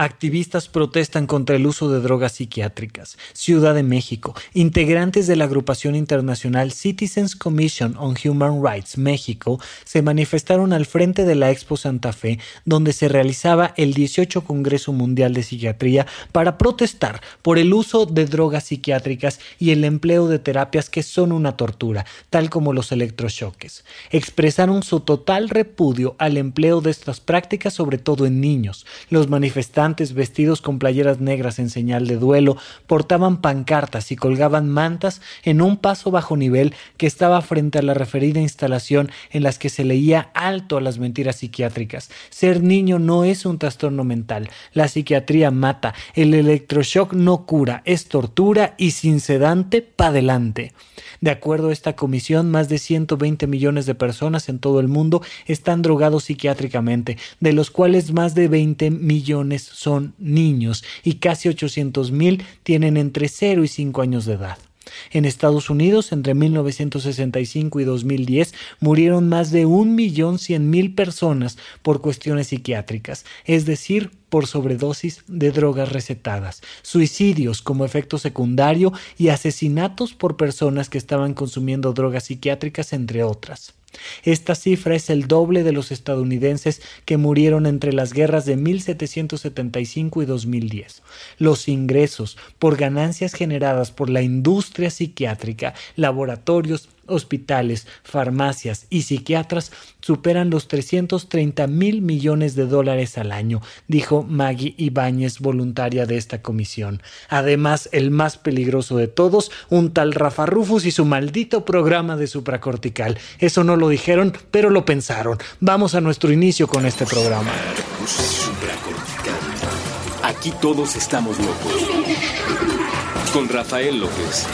Activistas protestan contra el uso de drogas psiquiátricas. Ciudad de México. Integrantes de la agrupación internacional Citizens Commission on Human Rights México se manifestaron al frente de la Expo Santa Fe, donde se realizaba el 18 Congreso Mundial de Psiquiatría para protestar por el uso de drogas psiquiátricas y el empleo de terapias que son una tortura, tal como los electrochoques. Expresaron su total repudio al empleo de estas prácticas, sobre todo en niños. Los manifestantes vestidos con playeras negras en señal de duelo portaban pancartas y colgaban mantas en un paso bajo nivel que estaba frente a la referida instalación en las que se leía alto a las mentiras psiquiátricas. Ser niño no es un trastorno mental. La psiquiatría mata. El electroshock no cura. Es tortura y sin sedante pa' adelante. De acuerdo a esta comisión, más de 120 millones de personas en todo el mundo están drogados psiquiátricamente, de los cuales más de 20 millones son niños y casi 800 mil tienen entre 0 y 5 años de edad. En Estados Unidos, entre 1965 y 2010, murieron más de 1.100.000 personas por cuestiones psiquiátricas, es decir, por sobredosis de drogas recetadas, suicidios como efecto secundario y asesinatos por personas que estaban consumiendo drogas psiquiátricas, entre otras. Esta cifra es el doble de los estadounidenses que murieron entre las guerras de 1775 y 2010. Los ingresos por ganancias generadas por la industria psiquiátrica, laboratorios, hospitales, farmacias y psiquiatras superan los 330 mil millones de dólares al año, dijo Maggie Ibáñez, voluntaria de esta comisión. Además, el más peligroso de todos, un tal Rafa Rufus y su maldito programa de supracortical. Eso no lo dijeron, pero lo pensaron. Vamos a nuestro inicio con este programa. Aquí todos estamos locos. Con Rafael López.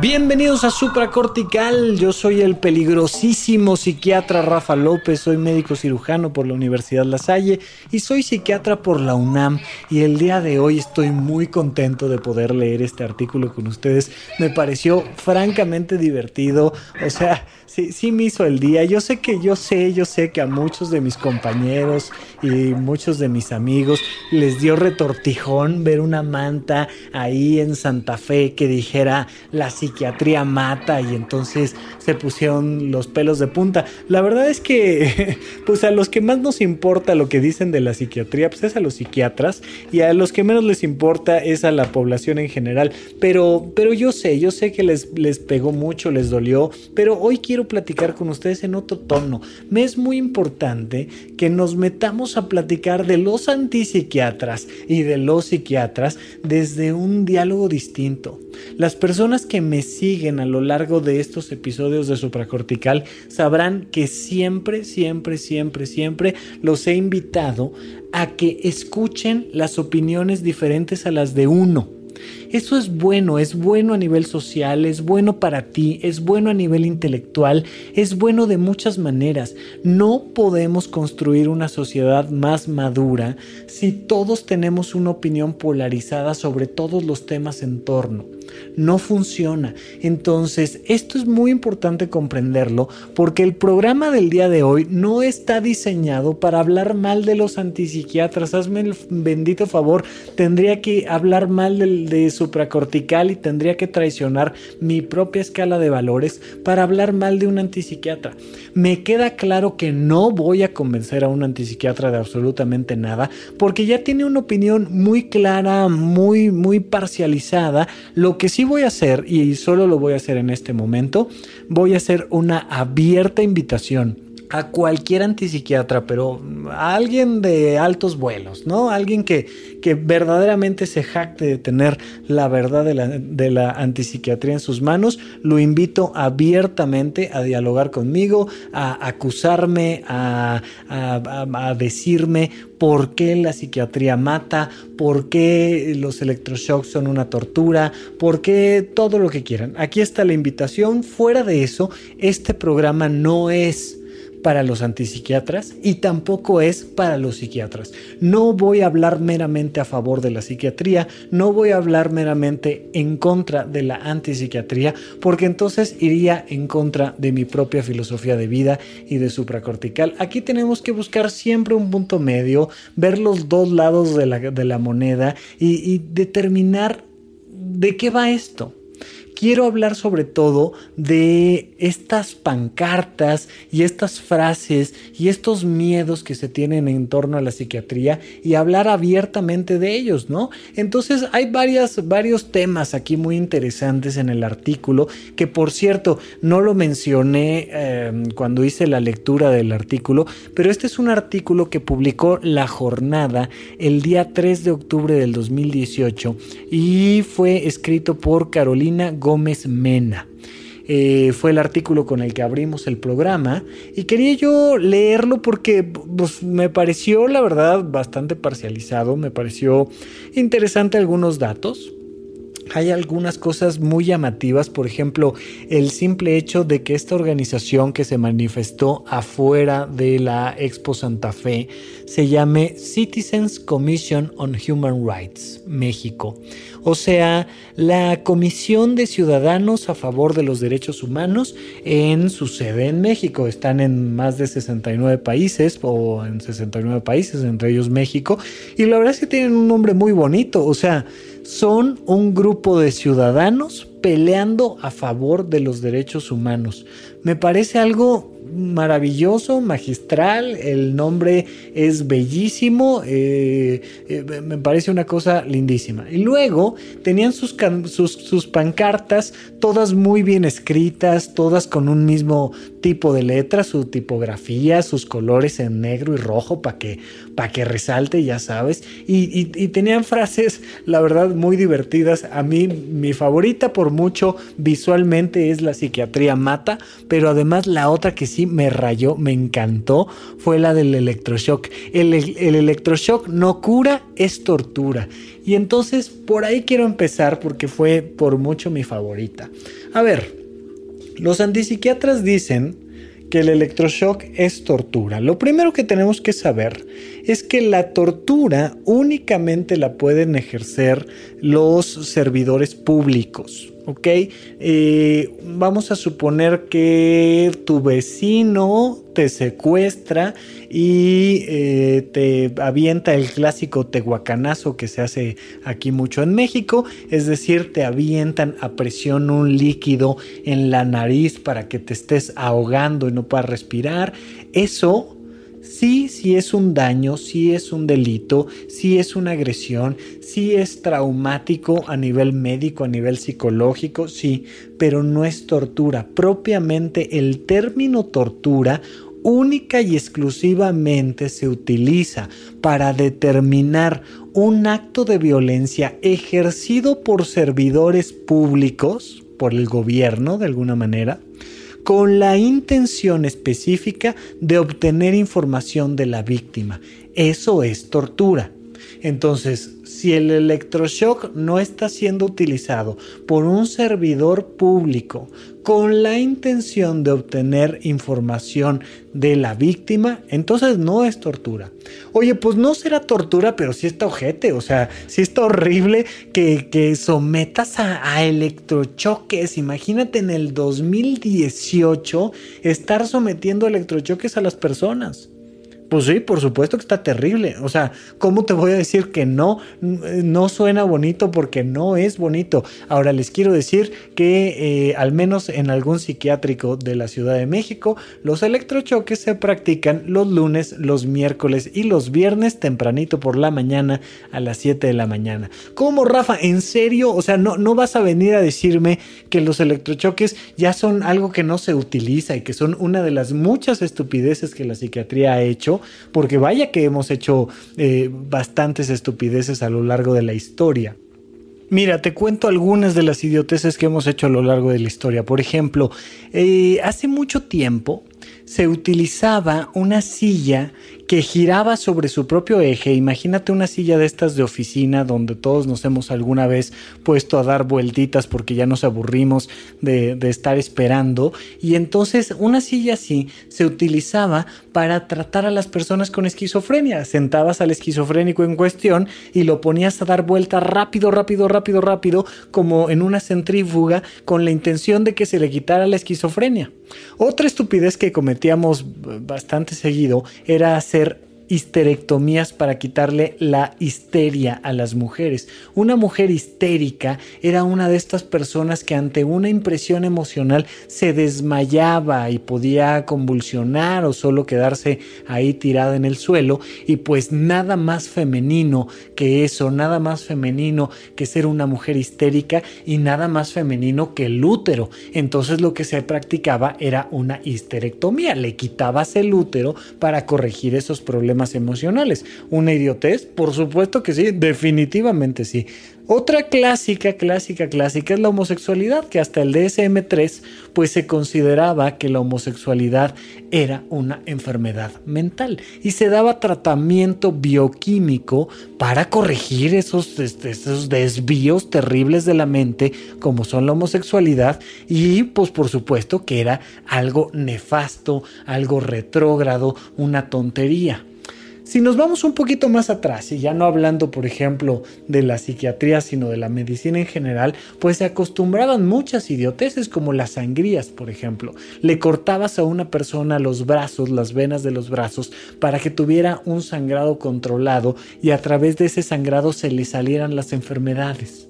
Bienvenidos a Supracortical, yo soy el peligrosísimo psiquiatra Rafa López, soy médico cirujano por la Universidad La Salle y soy psiquiatra por la UNAM. Y el día de hoy estoy muy contento de poder leer este artículo con ustedes, me pareció francamente divertido, o sea, sí, sí me hizo el día. Yo sé que, yo sé, yo sé que a muchos de mis compañeros y muchos de mis amigos les dio retortijón ver una manta ahí en Santa Fe que dijera la psiquiatría mata y entonces se pusieron los pelos de punta. La verdad es que, pues a los que más nos importa lo que dicen de la psiquiatría, pues es a los psiquiatras y a los que menos les importa es a la población en general. Pero, pero yo sé, yo sé que les, les pegó mucho, les dolió, pero hoy quiero platicar con ustedes en otro tono. Me es muy importante que nos metamos a platicar de los antipsiquiatras y de los psiquiatras desde un diálogo distinto. Las personas que me siguen a lo largo de estos episodios de supracortical sabrán que siempre, siempre, siempre, siempre los he invitado a que escuchen las opiniones diferentes a las de uno eso es bueno, es bueno a nivel social, es bueno para ti, es bueno a nivel intelectual, es bueno de muchas maneras. No podemos construir una sociedad más madura si todos tenemos una opinión polarizada sobre todos los temas en torno no funciona. Entonces, esto es muy importante comprenderlo porque el programa del día de hoy no está diseñado para hablar mal de los antipsiquiatras. Hazme el bendito favor, tendría que hablar mal de, de supracortical y tendría que traicionar mi propia escala de valores para hablar mal de un antipsiquiatra. Me queda claro que no voy a convencer a un antipsiquiatra de absolutamente nada porque ya tiene una opinión muy clara, muy, muy parcializada, lo que sí voy a hacer, y solo lo voy a hacer en este momento, voy a hacer una abierta invitación a cualquier antipsiquiatra, pero a alguien de altos vuelos, ¿no? Alguien que, que verdaderamente se jacte de tener la verdad de la, de la antipsiquiatría en sus manos, lo invito abiertamente a dialogar conmigo, a acusarme, a, a decirme por qué la psiquiatría mata, por qué los electroshocks son una tortura, por qué todo lo que quieran. Aquí está la invitación. Fuera de eso, este programa no es para los antipsiquiatras y tampoco es para los psiquiatras. No voy a hablar meramente a favor de la psiquiatría, no voy a hablar meramente en contra de la antipsiquiatría, porque entonces iría en contra de mi propia filosofía de vida y de supracortical. Aquí tenemos que buscar siempre un punto medio, ver los dos lados de la, moneda y, determinar de qué va esto quiero hablar sobre todo de estas pancartas y estas frases y estos miedos que se tienen en torno a la psiquiatría y hablar abiertamente de ellos, ¿no? Entonces hay varias, varios temas aquí muy interesantes en el artículo que por cierto no lo mencioné em, cuando hice la lectura del artículo, pero este es un artículo que publicó La Jornada el día 3 de octubre del 2018 y fue escrito por Carolina Gómez Gómez Mena. Eh, fue el artículo con el que abrimos el programa y quería yo leerlo porque pues, me pareció la verdad bastante parcializado, me pareció interesante algunos datos. Hay algunas cosas muy llamativas, por ejemplo, el simple hecho de que esta organización que se manifestó afuera de la Expo Santa Fe se llame Citizens Commission on Human Rights, México o sea, la Comisión de Ciudadanos a favor de los derechos humanos en su sede en México. Están en más de 69 países o en 69 países, entre ellos México, y la verdad es que tienen un nombre muy bonito, o sea, son un grupo de ciudadanos peleando a favor de los derechos humanos. Me parece algo maravilloso, magistral, el nombre es bellísimo, eh, eh, me parece una cosa lindísima. Y luego tenían sus, sus, pancartas, todas muy bien escritas, todas con un mismo tipo de letra, su tipografía, sus colores en negro y rojo para que, que resalte, ya sabes. Y, y tenían frases, la verdad, muy divertidas. A mí, mi favorita por mucho visualmente es la psiquiatría mata, pero además la otra que sí me rayó, me encantó, fue la del electroshock. El, el electroshock no cura, es tortura. Y entonces por ahí quiero empezar porque fue por mucho mi favorita. A ver, los antipsiquiatras dicen que el electroshock es tortura. Lo primero que tenemos que saber es que la tortura únicamente la pueden ejercer los servidores públicos. ¿Ok? Eh, vamos a suponer que tu vecino te secuestra y eh, te avienta el clásico tehuacanazo que se hace aquí mucho en México, es decir, te avientan a presión un líquido en la nariz para que te estés ahogando y no puedas respirar. Eso Sí, sí es un daño, sí es un delito, sí es una agresión, sí es traumático a nivel médico, a nivel psicológico, sí, pero no es tortura. Propiamente el término tortura única y exclusivamente se utiliza para determinar un acto de violencia ejercido por servidores públicos, por el gobierno de alguna manera, con la intención específica de obtener información de la víctima. Eso es tortura. Entonces, si el electroshock no está siendo utilizado por un servidor público con la intención de obtener información de la víctima, entonces no es tortura. Oye, pues no será tortura, pero sí está ojete, o sea, sí está horrible que, sometas a, a electrochoques. Imagínate en el 2018 estar sometiendo electrochoques a las personas. Pues sí, por supuesto que está terrible. O sea, ¿cómo te voy a decir que no? No suena bonito porque no es bonito. Ahora les quiero decir que eh, al menos en algún psiquiátrico de la Ciudad de México, los electrochoques se practican los lunes, los miércoles y los viernes tempranito por la mañana a las 7 de la mañana. ¿Cómo, Rafa? ¿En serio? O sea, no, no vas a venir a decirme que los electrochoques ya son algo que no se utiliza y que son una de las muchas estupideces que la psiquiatría ha hecho porque vaya que hemos hecho eh, bastantes estupideces a lo largo de la historia. Mira, te cuento algunas de las idioteces que hemos hecho a lo largo de la historia. Por ejemplo, eh, hace mucho tiempo se utilizaba una silla que giraba sobre su propio eje. Imagínate una silla de estas de oficina donde todos nos hemos alguna vez puesto a dar vueltitas porque ya nos aburrimos de, de estar esperando. Y entonces una silla así se utilizaba para tratar a las personas con esquizofrenia. Sentabas al esquizofrénico en cuestión y lo ponías a dar vueltas rápido, rápido, rápido, rápido, como en una centrífuga, con la intención de que se le quitara la esquizofrenia. Otra estupidez que cometíamos bastante seguido era hacer ser histerectomías para quitarle la histeria a las mujeres. Una mujer histérica era una de estas personas que ante una impresión emocional se desmayaba y podía convulsionar o solo quedarse ahí tirada en el suelo y pues nada más femenino que eso, nada más femenino que ser una mujer histérica y nada más femenino que el útero. Entonces lo que se practicaba era una histerectomía, le quitabas el útero para corregir esos problemas emocionales. ¿Una idiotez? Por supuesto que sí, definitivamente sí. Otra clásica, clásica, clásica es la homosexualidad, que hasta el DSM3 pues se consideraba que la homosexualidad era una enfermedad mental y se daba tratamiento bioquímico para corregir esos, este, esos desvíos terribles de la mente como son la homosexualidad y pues por supuesto que era algo nefasto, algo retrógrado, una tontería. Si nos vamos un poquito más atrás, y ya no hablando, por ejemplo, de la psiquiatría, sino de la medicina en general, pues se acostumbraban muchas idioteces como las sangrías, por ejemplo. Le cortabas a una persona los brazos, las venas de los brazos, para que tuviera un sangrado controlado y a través de ese sangrado se le salieran las enfermedades.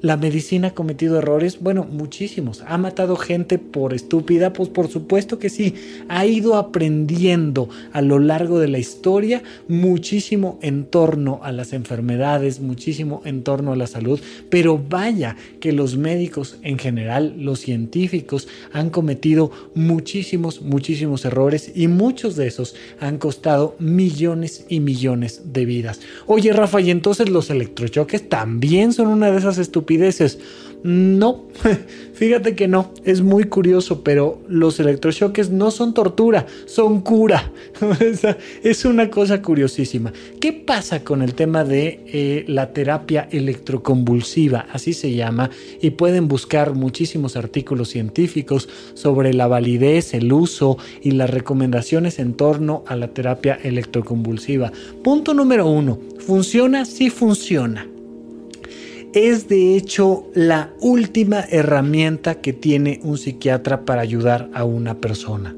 La medicina ha cometido errores, bueno, muchísimos. ¿Ha matado gente por estúpida? Pues por supuesto que sí. Ha ido aprendiendo a lo largo de la historia muchísimo en torno a las enfermedades, muchísimo en torno a la salud. Pero vaya que los médicos en general, los científicos, han cometido muchísimos, muchísimos errores y muchos de esos han costado millones y millones de vidas. Oye, Rafa, y entonces los electrochoques también son una de esas estupideces estupideces. No, fíjate que no, es muy curioso, pero los electrochoques no son tortura, son cura. es una cosa curiosísima. ¿Qué pasa con el tema de eh, la terapia electroconvulsiva? Así se llama, y pueden buscar muchísimos artículos científicos sobre la validez, el uso y las recomendaciones en torno a la terapia electroconvulsiva. Punto número uno, ¿funciona? Sí funciona es de hecho la última herramienta que tiene un psiquiatra para ayudar a una persona.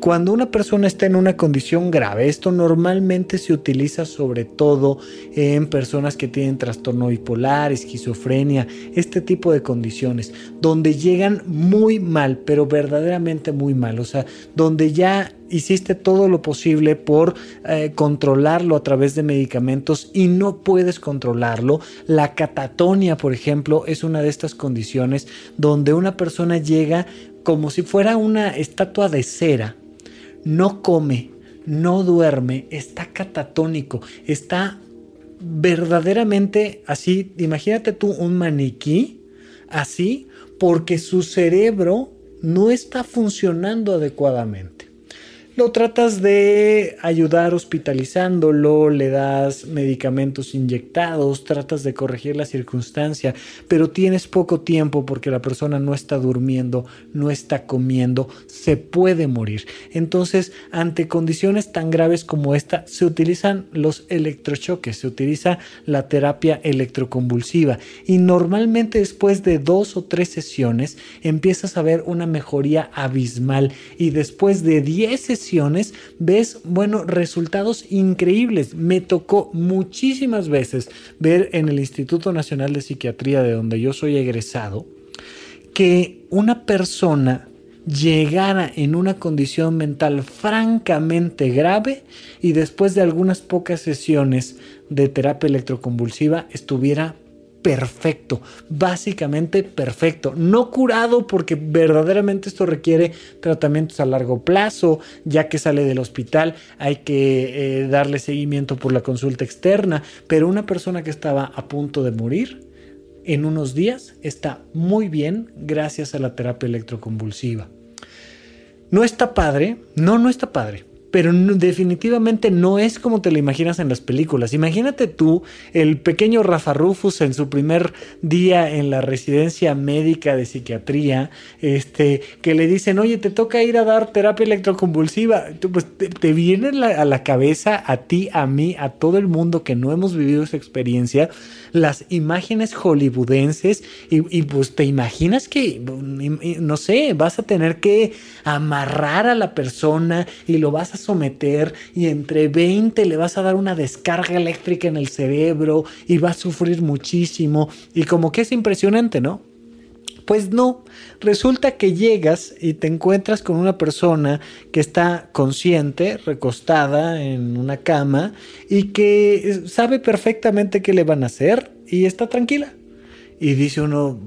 Cuando una persona está en una condición grave, esto normalmente se utiliza sobre todo en personas que tienen trastorno bipolar, esquizofrenia, este tipo de condiciones, donde llegan muy mal, pero verdaderamente muy mal, o sea, donde ya hiciste todo lo posible por eh, controlarlo a través de medicamentos y no puedes controlarlo. La catatonia, por ejemplo, es una de estas condiciones donde una persona llega como si fuera una estatua de cera no come, no duerme, está catatónico, está verdaderamente así, imagínate tú un maniquí así, porque su cerebro no está funcionando adecuadamente lo tratas de ayudar hospitalizándolo, le das medicamentos inyectados, tratas de corregir la circunstancia, pero tienes poco tiempo porque la persona no está durmiendo, no está comiendo, se puede morir. Entonces, ante condiciones tan graves como esta, se utilizan los electrochoques, se utiliza la terapia electroconvulsiva y normalmente después de dos o tres sesiones empiezas a ver una mejoría abismal y después de 10 sesiones ves, bueno, resultados increíbles. Me tocó muchísimas veces ver en el Instituto Nacional de Psiquiatría, de donde yo soy egresado, que una persona llegara en una condición mental francamente grave y después de algunas pocas sesiones de terapia electroconvulsiva estuviera perfecto, básicamente perfecto, no curado porque verdaderamente esto requiere tratamientos a largo plazo, ya que sale del hospital hay que eh, darle seguimiento por la consulta externa, pero una persona que estaba a punto de morir en unos días está muy bien gracias a la terapia electroconvulsiva. No está padre, no, no está padre pero definitivamente no es como te lo imaginas en las películas. Imagínate tú, el pequeño Rafa Rufus en su primer día en la residencia médica de psiquiatría, este, que le dicen, oye, te toca ir a dar terapia electroconvulsiva. Pues te, viene a la cabeza a ti, a mí, a todo el mundo que no hemos vivido esa experiencia, las imágenes hollywoodenses y, pues te imaginas que, no sé, vas a tener que amarrar a la persona y lo vas a someter y entre 20 le vas a dar una descarga eléctrica en el cerebro y va a sufrir muchísimo y como que es impresionante, ¿no? Pues no, resulta que llegas y te encuentras con una persona que está consciente, recostada en una cama y que sabe perfectamente qué le van a hacer y está tranquila. Y dice uno,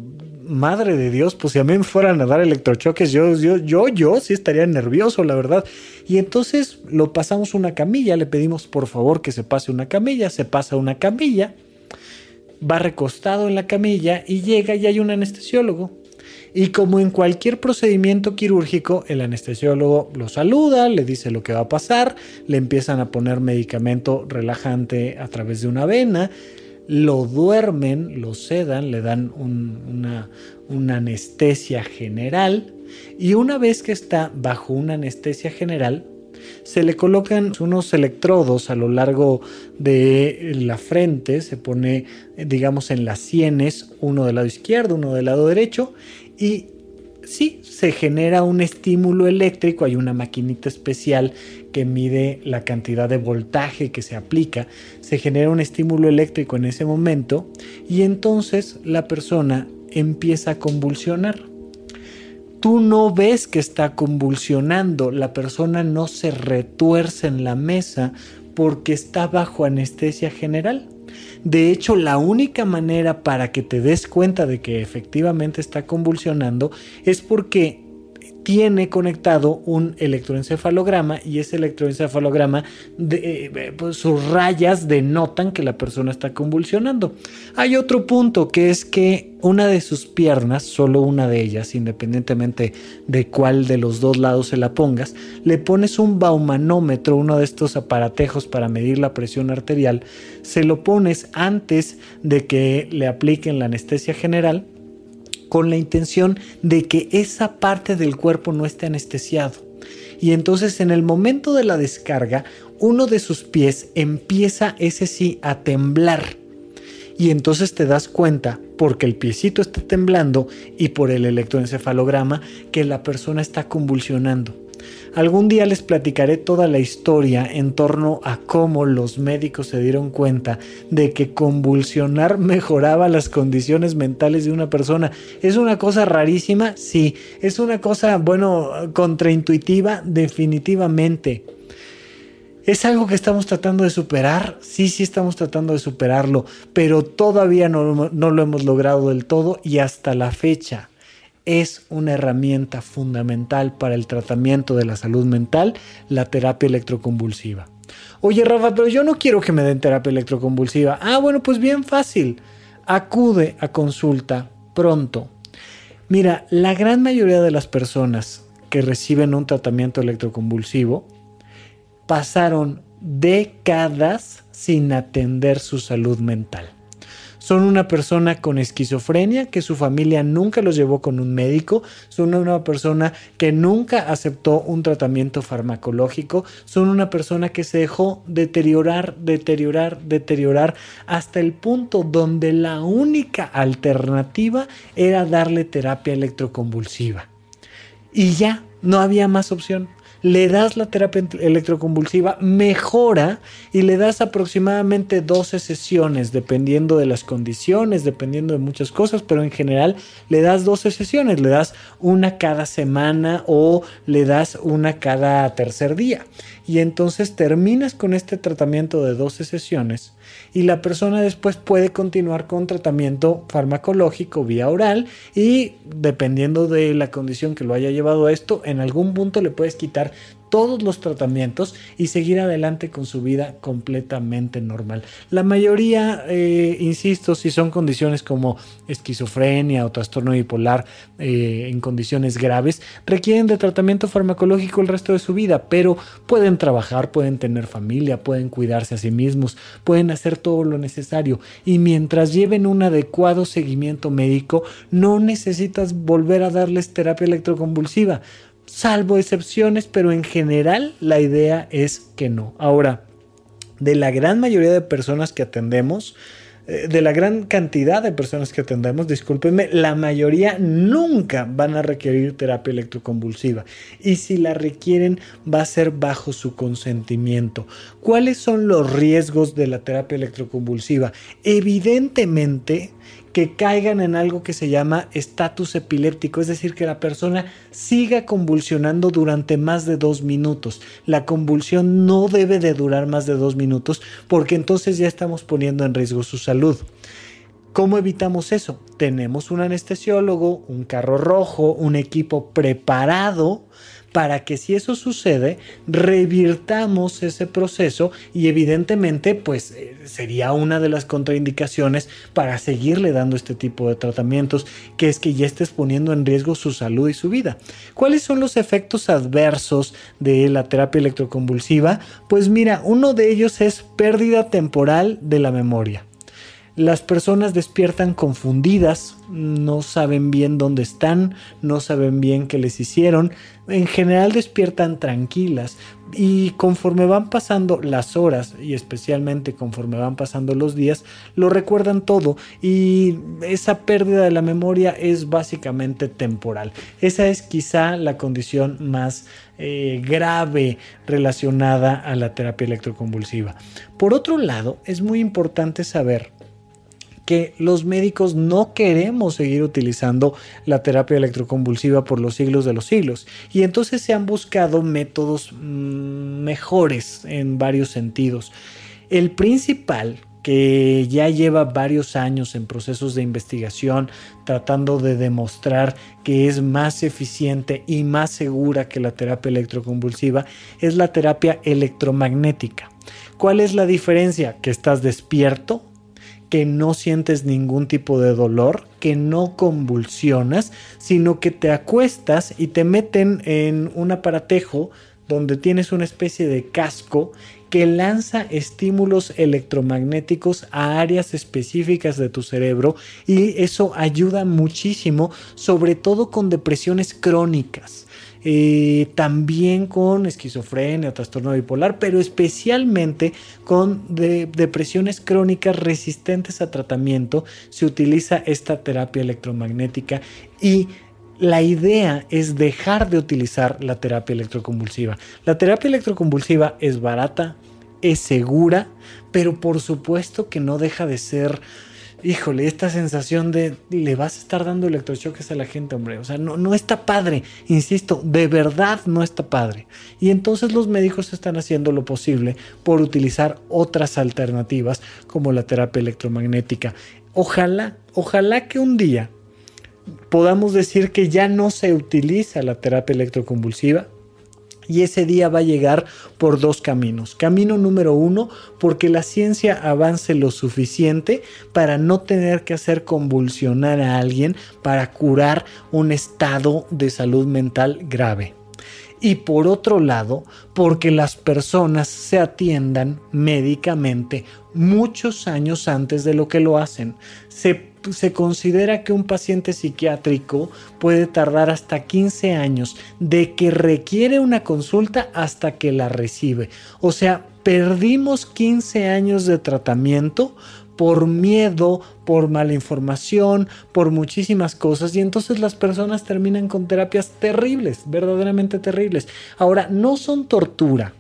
madre de Dios, pues si a mí me fueran a dar electrochoques, yo, yo, yo, yo sí estaría nervioso, la verdad. Y entonces lo pasamos una camilla, le pedimos por favor que se pase una camilla, se pasa una camilla va recostado en la camilla y llega y hay un anestesiólogo. Y como en cualquier procedimiento quirúrgico, el anestesiólogo lo saluda, le dice lo que va a pasar, le empiezan a poner medicamento relajante a través de una vena, lo duermen, lo sedan, le dan una, una anestesia general y una vez que está bajo una anestesia general, se le colocan unos electrodos a lo largo de la frente, se pone, digamos, en las sienes, uno del lado izquierdo, uno del lado derecho, y sí, se genera un estímulo eléctrico, hay una maquinita especial que mide la cantidad de voltaje que se aplica, se genera un estímulo eléctrico en ese momento y entonces la persona empieza a convulsionar tú no ves que está convulsionando, la persona no se retuerce en la mesa porque está bajo anestesia general. De hecho, la única manera para que te des cuenta de que efectivamente está convulsionando es porque tiene conectado un electroencefalograma y ese electroencefalograma, de, eh, pues, sus rayas denotan que la persona está convulsionando. Hay otro punto que es que una de sus piernas, solo una de ellas, independientemente de cuál de los dos lados se la pongas, le pones un baumanómetro, uno de estos aparatejos para medir la presión arterial, se lo pones antes de que le apliquen la anestesia general con la intención de que esa parte del cuerpo no esté anestesiado. Y entonces en el momento de la descarga, uno de sus pies empieza ese sí a temblar. Y entonces te das cuenta, porque el piecito está temblando y por el electroencefalograma, que la persona está convulsionando. Algún día les platicaré toda la historia en torno a cómo los médicos se dieron cuenta de que convulsionar mejoraba las condiciones mentales de una persona. ¿Es una cosa rarísima? Sí. ¿Es una cosa, bueno, contraintuitiva? Definitivamente. ¿Es algo que estamos tratando de superar? Sí, sí estamos tratando de superarlo, pero todavía no, no, lo hemos logrado del todo y hasta la fecha es una herramienta fundamental para el tratamiento de la salud mental, la terapia electroconvulsiva. Oye, Rafa, pero yo no quiero que me den terapia electroconvulsiva. Ah, bueno, pues bien fácil. Acude a consulta pronto. Mira, la gran mayoría de las personas que reciben un tratamiento electroconvulsivo pasaron décadas sin atender su salud mental son una persona con esquizofrenia que su familia nunca los llevó con un médico, son una persona que nunca aceptó un tratamiento farmacológico, son una persona que se dejó deteriorar, deteriorar, deteriorar hasta el punto donde la única alternativa era darle terapia electroconvulsiva. Y ya, no había más opción le das la terapia electroconvulsiva, mejora y le das aproximadamente 12 sesiones, dependiendo de las condiciones, dependiendo de muchas cosas, pero en general le das 12 sesiones, le das una cada semana o le das una cada tercer día. Y entonces terminas con este tratamiento de 12 sesiones y la persona después puede continuar con tratamiento farmacológico vía oral y dependiendo de la condición que lo haya llevado a esto, en algún punto le puedes quitar todos los tratamientos y seguir adelante con su vida completamente normal. La mayoría, eh, insisto, si son condiciones como esquizofrenia o trastorno bipolar eh, en condiciones graves, requieren de tratamiento farmacológico el resto de su vida, pero pueden trabajar, pueden tener familia, pueden cuidarse a sí mismos, pueden hacer todo lo necesario y mientras lleven un adecuado seguimiento médico, no necesitas volver a darles terapia electroconvulsiva salvo excepciones, pero en general la idea es que no. Ahora, de la gran mayoría de personas que atendemos, eh, de la gran cantidad de personas que atendemos, discúlpenme, la mayoría nunca van a requerir terapia electroconvulsiva. Y si la requieren, va a ser bajo su consentimiento. ¿Cuáles son los riesgos de la terapia electroconvulsiva? Evidentemente, que caigan en algo que se llama estatus epiléptico, es decir, que la persona siga convulsionando durante más de dos minutos. La convulsión no debe de durar más de dos minutos porque entonces ya estamos poniendo en riesgo su salud. ¿Cómo evitamos eso? Tenemos un anestesiólogo, un carro rojo, un equipo preparado para que si eso sucede, revirtamos ese proceso y evidentemente pues eh, sería una de las contraindicaciones para seguirle dando este tipo de tratamientos, que es que ya estés poniendo en riesgo su salud y su vida. ¿Cuáles son los efectos adversos de la terapia electroconvulsiva? Pues mira, uno de ellos es pérdida temporal de la memoria. Las personas despiertan confundidas, no saben bien dónde están, no saben bien qué les hicieron, en general despiertan tranquilas y conforme van pasando las horas y especialmente conforme van pasando los días, lo recuerdan todo y esa pérdida de la memoria es básicamente temporal. Esa es quizá la condición más eh, grave relacionada a la terapia electroconvulsiva. Por otro lado, es muy importante saber los médicos no queremos seguir utilizando la terapia electroconvulsiva por los siglos de los siglos. Y entonces se han buscado métodos mm, mejores en varios sentidos. El principal, que ya lleva varios años en procesos de investigación tratando de demostrar que es más eficiente y más segura que la terapia electroconvulsiva, es la terapia electromagnética. ¿Cuál es la diferencia? Que estás despierto, que no sientes ningún tipo de dolor, que no convulsionas, sino que te acuestas y te meten en un aparatejo donde tienes una especie de casco que lanza estímulos electromagnéticos a áreas específicas de tu cerebro y eso ayuda muchísimo, sobre todo con depresiones crónicas. Eh, también con esquizofrenia o trastorno bipolar, pero especialmente con depresiones crónicas resistentes a tratamiento, se utiliza esta terapia electromagnética y la idea es dejar de utilizar la terapia electroconvulsiva. La terapia electroconvulsiva es barata, es segura, pero por supuesto que no deja de ser híjole, esta sensación de le vas a estar dando electrochoques a la gente, hombre. O sea, no, no está padre. Insisto, de verdad no está padre. Y entonces los médicos están haciendo lo posible por utilizar otras alternativas como la terapia electromagnética. Ojalá, ojalá que un día podamos decir que ya no se utiliza la terapia electroconvulsiva, y ese día va a llegar por dos caminos. Camino número uno, porque la ciencia avance lo suficiente para no tener que hacer convulsionar a alguien para curar un estado de salud mental grave. Y por otro lado, porque las personas se atiendan médicamente muchos años antes de lo que lo hacen. Se considera que un paciente psiquiátrico puede tardar hasta 15 años de que requiere una consulta hasta que la recibe. O sea, perdimos 15 años de tratamiento por miedo, por mala información, por muchísimas cosas y entonces las personas terminan con terapias terribles, verdaderamente terribles. Ahora, no son tortura.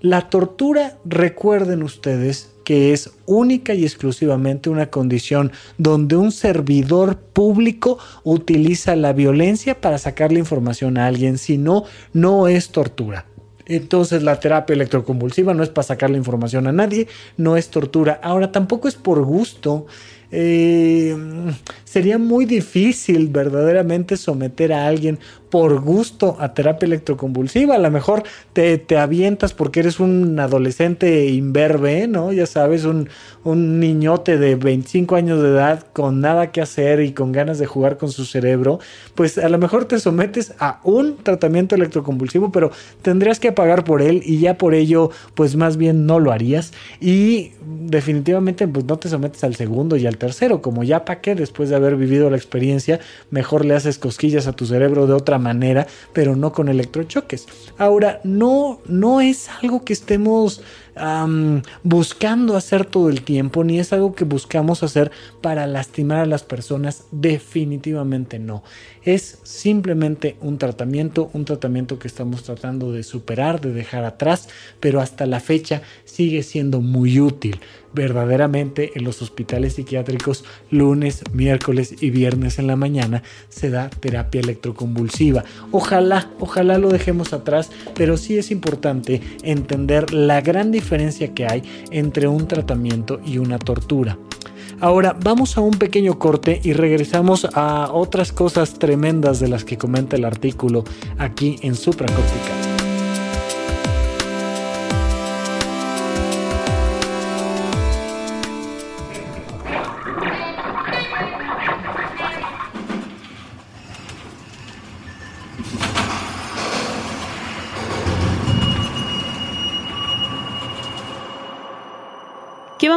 La tortura, recuerden ustedes, que es única y exclusivamente una condición donde un servidor público utiliza la violencia para sacar la información a alguien, si no, no es tortura. Entonces la terapia electroconvulsiva no es para sacar la información a nadie, no es tortura. Ahora tampoco es por gusto. Eh, sería muy difícil verdaderamente someter a alguien por gusto a terapia electroconvulsiva. A lo mejor te, te avientas porque eres un adolescente imberbe, ¿no? Ya sabes, un, un, niñote de 25 años de edad con nada que hacer y con ganas de jugar con su cerebro. Pues a lo mejor te sometes a un tratamiento electroconvulsivo, pero tendrías que pagar por él y ya por ello, pues más bien no lo harías. Y definitivamente, pues no te sometes al segundo y al tercero, como ya para qué después de haber vivido la experiencia, mejor le haces cosquillas a tu cerebro de otra manera, pero no con electrochoques. Ahora, no, no es algo que estemos buscando hacer todo el tiempo, ni es algo que buscamos hacer para lastimar a las personas, definitivamente no. Es simplemente un tratamiento, un tratamiento que estamos tratando de superar, de dejar atrás, pero hasta la fecha sigue siendo muy útil verdaderamente en los hospitales psiquiátricos lunes, miércoles y viernes en la mañana se da terapia electroconvulsiva. Ojalá, ojalá lo dejemos atrás, pero sí es importante entender la gran diferencia que hay entre un tratamiento y una tortura. Ahora vamos a un pequeño corte y regresamos a otras cosas tremendas de las que comenta el artículo aquí en Supracortical.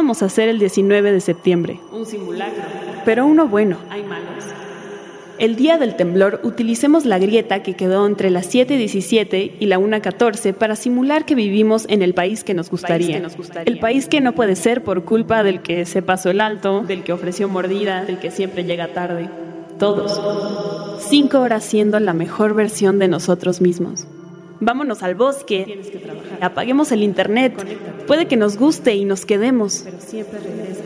¿Qué vamos a hacer el 19 de septiembre? Un simulacro. Pero uno bueno. Hay malos. El día del temblor utilicemos la grieta que quedó entre las 7.17 y la 1.14 para simular que vivimos en el país que, nos gustaría. El país que no puede ser por culpa del que se pasó el alto, del que ofreció mordida, del que siempre llega tarde. Todos. Cinco horas siendo la mejor versión de nosotros mismos. Vámonos al bosque. Apaguemos el internet. Puede que nos guste y nos quedemos. Pero siempre regresas.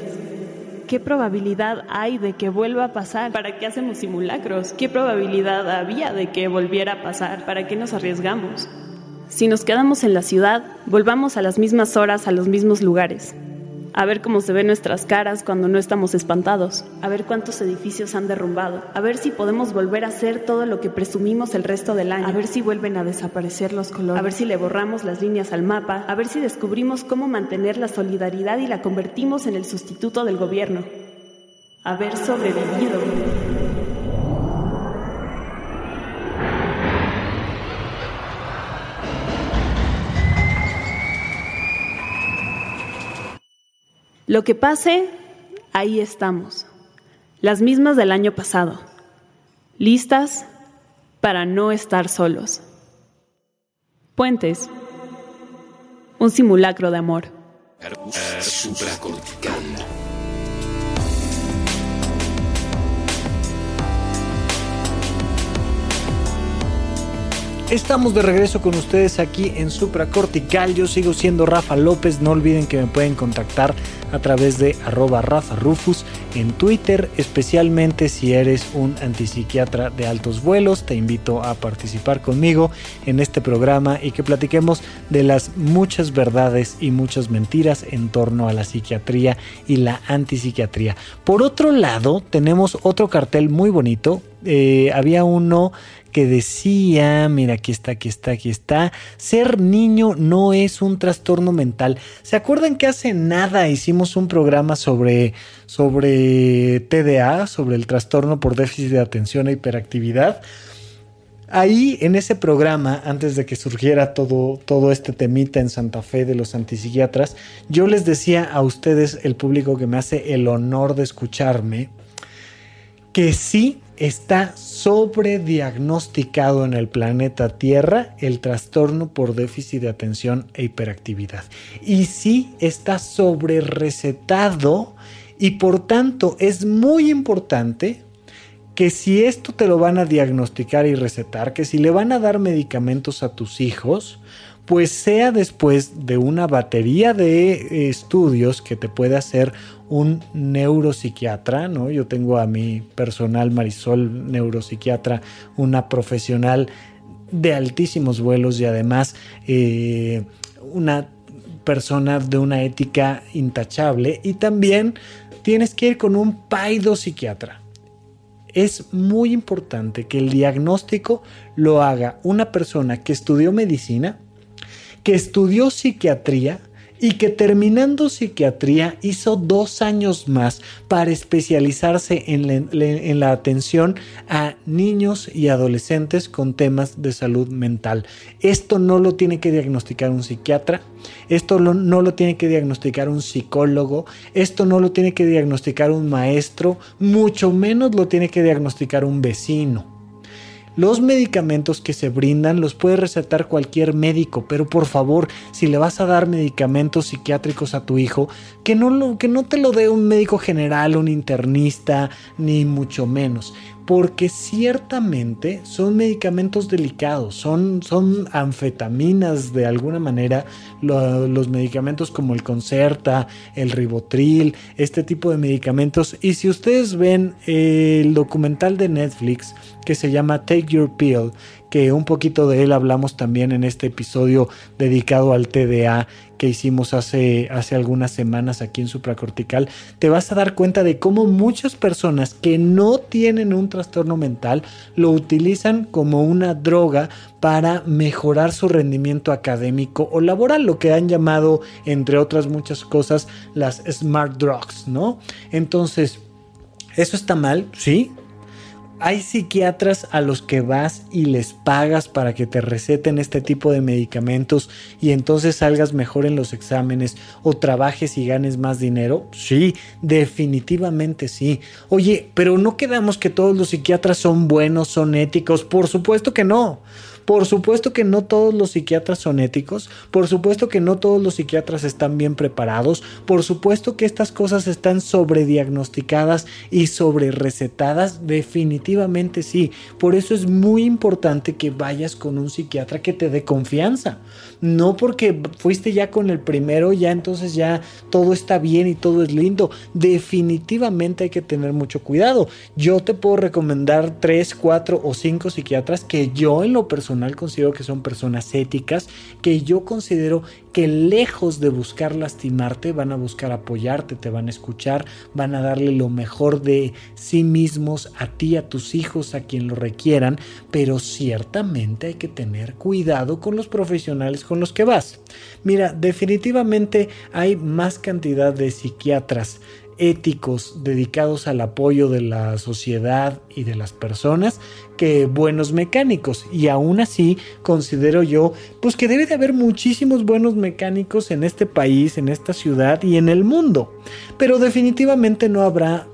¿Qué probabilidad hay de que vuelva a pasar? ¿Para qué hacemos simulacros? ¿Qué probabilidad había de que volviera a pasar? ¿Para qué nos arriesgamos? Si nos quedamos en la ciudad, volvamos a las mismas horas, a los mismos lugares a ver cómo se ven nuestras caras cuando no estamos espantados, a ver cuántos edificios han derrumbado, a ver si podemos volver a hacer todo lo que presumimos el resto del año, a ver si vuelven a desaparecer los colores, a ver si le borramos las líneas al mapa, a ver si descubrimos cómo mantener la solidaridad y la convertimos en el sustituto del gobierno. Haber sobrevivido. Lo que pase, ahí estamos, las mismas del año pasado, listas para no estar solos. Puentes, un simulacro de amor. Estamos de regreso con ustedes aquí en Supracortical. Yo sigo siendo Rafa López. No olviden que me pueden contactar a través de arroba Rafa Rufus en Twitter, especialmente si eres un antipsiquiatra de altos vuelos. Te invito a participar conmigo en este programa y que platiquemos de las muchas verdades y muchas mentiras en torno a la psiquiatría y la antipsiquiatría. Por otro lado, tenemos otro cartel muy bonito. Eh, había uno que decía, mira, aquí está, aquí está, aquí está, ser niño no es un trastorno mental. ¿Se acuerdan que hace nada hicimos un programa sobre, sobre TDA, sobre el trastorno por déficit de atención e hiperactividad? Ahí en ese programa, antes de que surgiera todo, todo este temita en Santa Fe de los antipsiquiatras, yo les decía a ustedes, el público que me hace el honor de escucharme, que sí está sobrediagnosticado en el planeta Tierra el trastorno por déficit de atención e hiperactividad. Y sí está sobre recetado y por tanto es muy importante que si esto te lo van a diagnosticar y recetar, que si le van a dar medicamentos a tus hijos, pues sea después de una batería de estudios que te puede hacer un neuropsiquiatra, ¿no? Yo tengo a mi personal Marisol neuropsiquiatra, una profesional de altísimos vuelos y además eh, una persona de una ética intachable y también tienes que ir con un psiquiatra es muy importante que el diagnóstico lo haga una persona que estudió medicina, que estudió psiquiatría y que terminando psiquiatría hizo dos años más para especializarse en la, atención a niños y adolescentes con temas de salud mental. Esto no lo tiene que diagnosticar un psiquiatra, esto no lo tiene que diagnosticar un psicólogo, esto no lo tiene que diagnosticar un maestro, mucho menos lo tiene que diagnosticar un vecino. Los medicamentos que se brindan los puede recetar cualquier médico, pero por favor, si le vas a dar medicamentos psiquiátricos a tu hijo, que no, lo, que no te lo dé un médico general, un internista, ni mucho menos porque ciertamente son medicamentos delicados, son, son anfetaminas de alguna manera, los medicamentos como el Concerta, el Ribotril, este tipo de medicamentos. Y si ustedes ven el documental de Netflix que se llama Take Your Pill, que un poquito de él hablamos también en este episodio dedicado al TDA que hicimos hace, hace algunas semanas aquí en supracortical, te vas a dar cuenta de cómo muchas personas que no tienen un trastorno mental lo utilizan como una droga para mejorar su rendimiento académico o laboral, lo que han llamado, entre otras muchas cosas, las smart drugs, ¿no? Entonces, ¿eso está mal? Sí, hay psiquiatras a los que vas y les pagas para que te receten este tipo de medicamentos y entonces salgas mejor en los exámenes o trabajes y ganes más dinero? Sí, definitivamente sí. Oye, pero no quedamos que todos los psiquiatras son buenos, son éticos. Por supuesto que no. Por supuesto que no todos los psiquiatras son éticos, por supuesto que no todos los psiquiatras están bien preparados, por supuesto que estas cosas están sobrediagnosticadas y sobre recetadas, definitivamente sí. Por eso es muy importante que vayas con un psiquiatra que te dé confianza. No porque fuiste ya con el primero, ya entonces ya todo está bien y todo es lindo. Definitivamente hay que tener mucho cuidado. Yo te puedo recomendar tres, cuatro o cinco psiquiatras que yo en lo personal considero que son personas éticas, que yo considero que lejos de buscar lastimarte, van a buscar apoyarte, te van a escuchar, van a darle lo mejor de sí mismos a ti, a tus hijos, a quien lo requieran, pero ciertamente hay que tener cuidado con los profesionales con los que vas. Mira, definitivamente hay más cantidad de psiquiatras éticos dedicados al apoyo de la sociedad y de las personas que buenos mecánicos y aún así considero yo pues que debe de haber muchísimos buenos mecánicos en este país, en esta ciudad y en el mundo pero definitivamente no habrá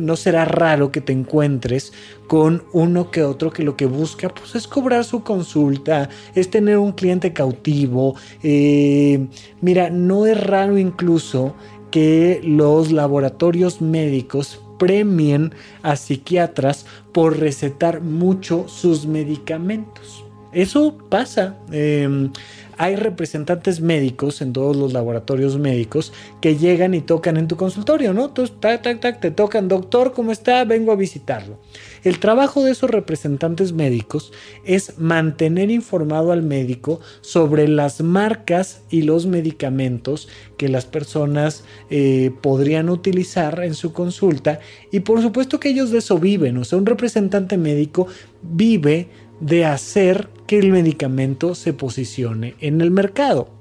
no será raro que te encuentres con uno que otro que lo que busca pues es cobrar su consulta, es tener un cliente cautivo. Eh, mira, no es raro incluso que los laboratorios médicos premien a psiquiatras por recetar mucho sus medicamentos. Eso pasa. Em, hay representantes médicos en todos los laboratorios médicos que llegan y tocan en tu consultorio, ¿no? Entonces, tac, tac, te tocan, doctor, ¿cómo está? Vengo a visitarlo. El trabajo de esos representantes médicos es mantener informado al médico sobre las marcas y los medicamentos que las personas eh, podrían utilizar en su consulta y por supuesto que ellos de eso viven, o sea, un representante médico vive de hacer que el medicamento se posicione en el mercado.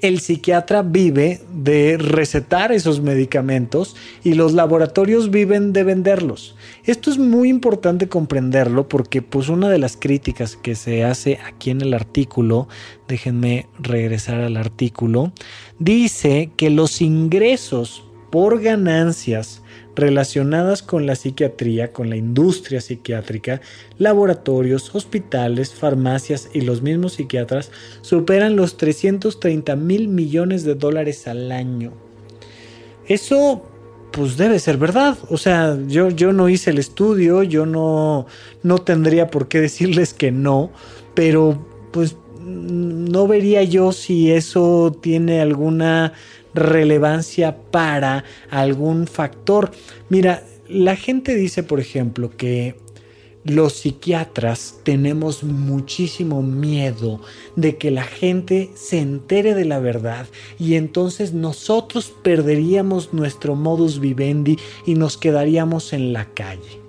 El psiquiatra vive de recetar esos medicamentos y los laboratorios viven de venderlos. Esto es muy importante comprenderlo porque pues una de las críticas que se hace aquí en el artículo, déjenme regresar al artículo, dice que los ingresos por ganancias relacionadas con la psiquiatría, con la industria psiquiátrica, laboratorios, hospitales, farmacias y los mismos psiquiatras superan los 330 mil millones de dólares al año. Eso pues debe ser verdad. O sea, yo, yo no hice el estudio, yo no, no tendría por qué decirles que no, pero pues no vería yo si eso tiene alguna relevancia para algún factor. Mira, la gente dice, por ejemplo, que los psiquiatras tenemos muchísimo miedo de que la gente se entere de la verdad y entonces nosotros perderíamos nuestro modus vivendi y nos quedaríamos en la calle.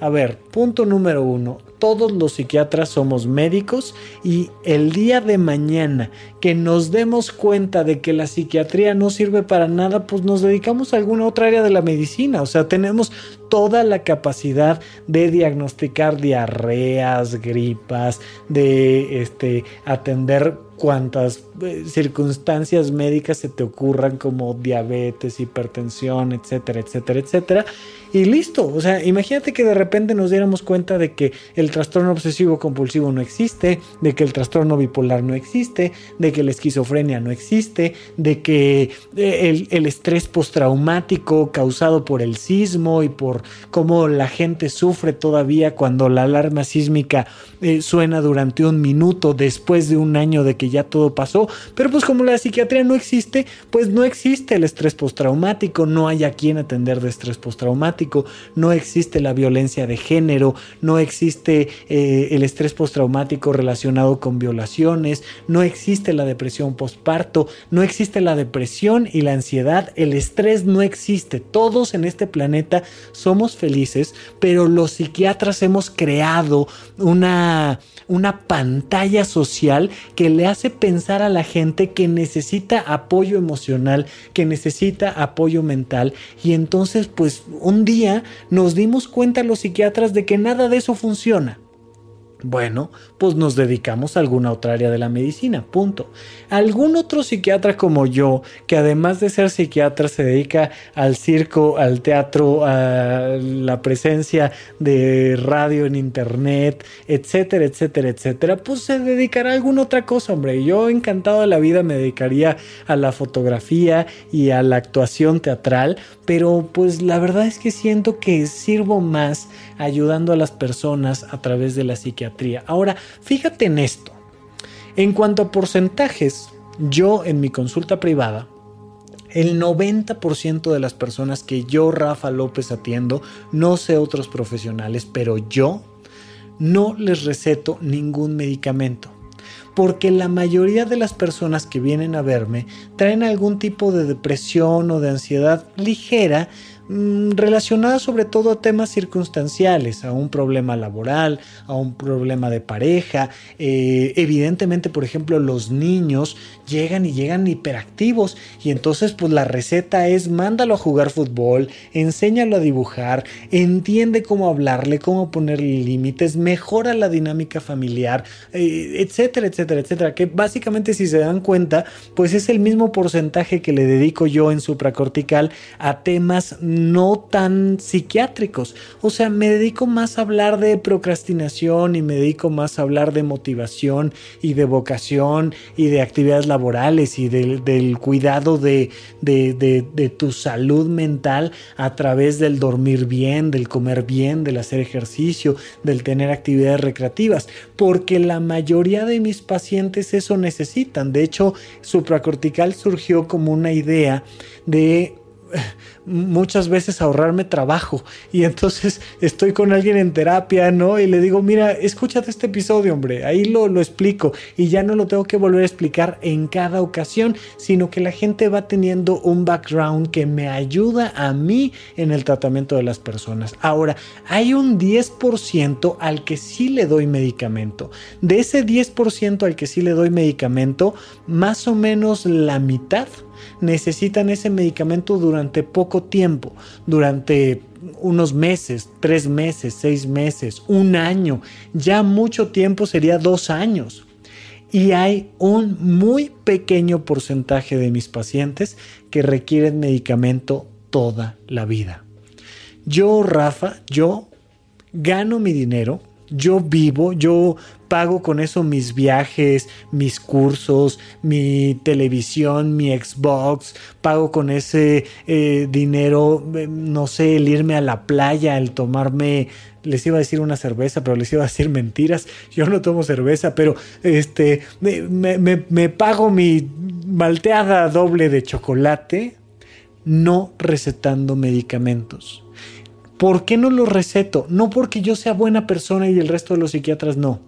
A ver, punto número uno, todos los psiquiatras somos médicos y el día de mañana que nos demos cuenta de que la psiquiatría no sirve para nada, pues nos dedicamos a alguna otra área de la medicina. O sea, tenemos toda la capacidad de diagnosticar diarreas, gripas, de este, atender cuantas eh, circunstancias médicas se te ocurran como diabetes, hipertensión, etcétera, etcétera, etcétera. Y listo, o sea, imagínate que de repente nos diéramos cuenta de que el trastorno obsesivo compulsivo no existe, de que el trastorno bipolar no existe, de que la esquizofrenia no existe, de que eh, el, estrés postraumático causado por el sismo y por cómo la gente sufre todavía cuando la alarma sísmica eh, suena durante un minuto después de un año de que ya todo pasó. Pero pues como la psiquiatría no existe, pues no existe el estrés postraumático, no hay a quien atender de estrés postraumático, no existe la violencia de género, no existe eh, el estrés postraumático relacionado con violaciones, no existe la depresión postparto, no existe la depresión y la ansiedad, el estrés no existe. Todos en este planeta somos felices, pero los psiquiatras hemos creado una, una pantalla social que le hace pensar a la gente que necesita apoyo emocional, que necesita apoyo mental y entonces pues un día nos dimos cuenta los psiquiatras de que nada de eso funciona. Bueno, pues nos dedicamos a alguna otra área de la medicina, punto. Algún otro psiquiatra como yo, que además de ser psiquiatra se dedica al circo, al teatro, a la presencia de radio en internet, etcétera, etcétera, etcétera, pues se dedicará a alguna otra cosa, hombre. Yo encantado de la vida me dedicaría a la fotografía y a la actuación teatral, pero pues la verdad es que siento que sirvo más ayudando a las personas a través de la psiquiatría. Ahora, fíjate en esto. En cuanto a porcentajes, yo en mi consulta privada, el 90% de las personas que yo, Rafa López, atiendo, no sé otros profesionales, pero yo no les receto ningún medicamento. Porque la mayoría de las personas que vienen a verme traen algún tipo de depresión o de ansiedad ligera relacionadas sobre todo a temas circunstanciales, a un problema laboral, a un problema de pareja. Eh, evidentemente, por ejemplo, los niños llegan y llegan hiperactivos y entonces pues la receta es mándalo a jugar fútbol, enséñalo a dibujar, entiende cómo hablarle, cómo ponerle límites, mejora la dinámica familiar, eh, etcétera, etcétera, etcétera. Que básicamente si se dan cuenta, pues es el mismo porcentaje que le dedico yo en supracortical a temas no tan psiquiátricos. O sea, me dedico más a hablar de procrastinación y me dedico más a hablar de motivación y de vocación y de actividades laborales y del cuidado de, de tu salud mental a través del dormir bien, del comer bien, del hacer ejercicio, del tener actividades recreativas, porque la mayoría de mis pacientes eso necesitan. De hecho, supracortical surgió como una idea de muchas veces ahorrarme trabajo y entonces estoy con alguien en terapia, ¿no? Y le digo, mira, escúchate este episodio, hombre, ahí lo, lo explico y ya no lo tengo que volver a explicar en cada ocasión, sino que la gente va teniendo un background que me ayuda a mí en el tratamiento de las personas. Ahora, hay un 10% al que sí le doy medicamento. De ese 10% al que sí le doy medicamento, más o menos la mitad necesitan ese medicamento durante poco tiempo, durante unos meses, tres meses, seis meses, un año, ya mucho tiempo sería dos años. Y hay un muy pequeño porcentaje de mis pacientes que requieren medicamento toda la vida. Yo, Rafa, yo gano mi dinero, yo vivo, yo pago con eso mis viajes, mis cursos, mi televisión, mi Xbox, pago con ese eh, dinero, eh, no sé, el irme a la playa, el tomarme, les iba a decir una cerveza, pero les iba a decir mentiras, yo no tomo cerveza, pero este, me, me pago mi malteada doble de chocolate, no recetando medicamentos ¿Por qué no lo receto? No porque yo sea buena persona y el resto de los psiquiatras no,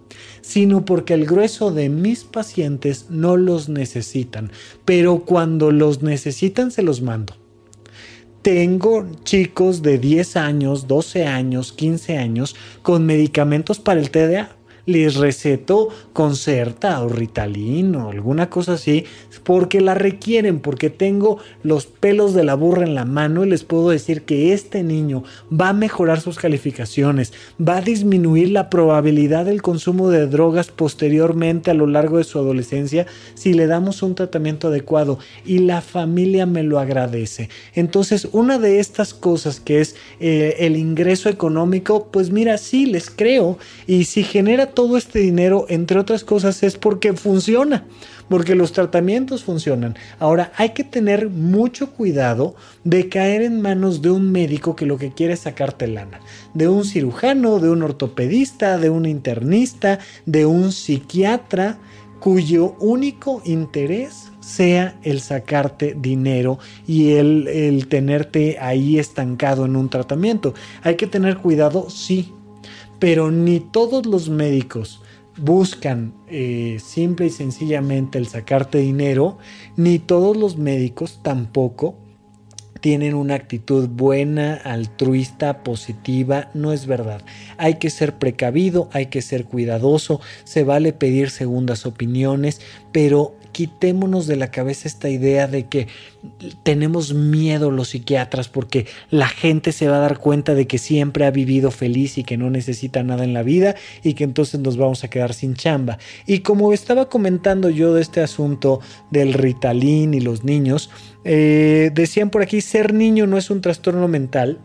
sino porque el grueso de mis pacientes no los necesitan, pero cuando los necesitan se los mando. Tengo chicos de 10 años, 12 años, 15 años con medicamentos para el TDA les receto Concerta o Ritalin o alguna cosa así, porque la requieren, porque tengo los pelos de la burra en la mano y les puedo decir que este niño va a mejorar sus calificaciones, va a disminuir la probabilidad del consumo de drogas posteriormente a lo largo de su adolescencia si le damos un tratamiento adecuado y la familia me lo agradece. Entonces, una de estas cosas que es eh, el ingreso económico, pues mira, sí, les creo y si genera todo este dinero, entre otras cosas, es porque funciona, porque los tratamientos funcionan. Ahora, hay que tener mucho cuidado de caer en manos de un médico que lo que quiere es sacarte lana, de un cirujano, de un ortopedista, de un internista, de un psiquiatra, cuyo único interés sea el sacarte dinero y el, el, tenerte ahí estancado en un tratamiento. Hay que tener cuidado, sí, pero ni todos los médicos buscan eh, simple y sencillamente el sacarte dinero, ni todos los médicos tampoco tienen una actitud buena, altruista, positiva, no es verdad. Hay que ser precavido, hay que ser cuidadoso, se vale pedir segundas opiniones, pero quitémonos de la cabeza esta idea de que tenemos miedo los psiquiatras porque la gente se va a dar cuenta de que siempre ha vivido feliz y que no necesita nada en la vida y que entonces nos vamos a quedar sin chamba. Y como estaba comentando yo de este asunto del Ritalin y los niños, eh, decían por aquí, ser niño no es un trastorno mental.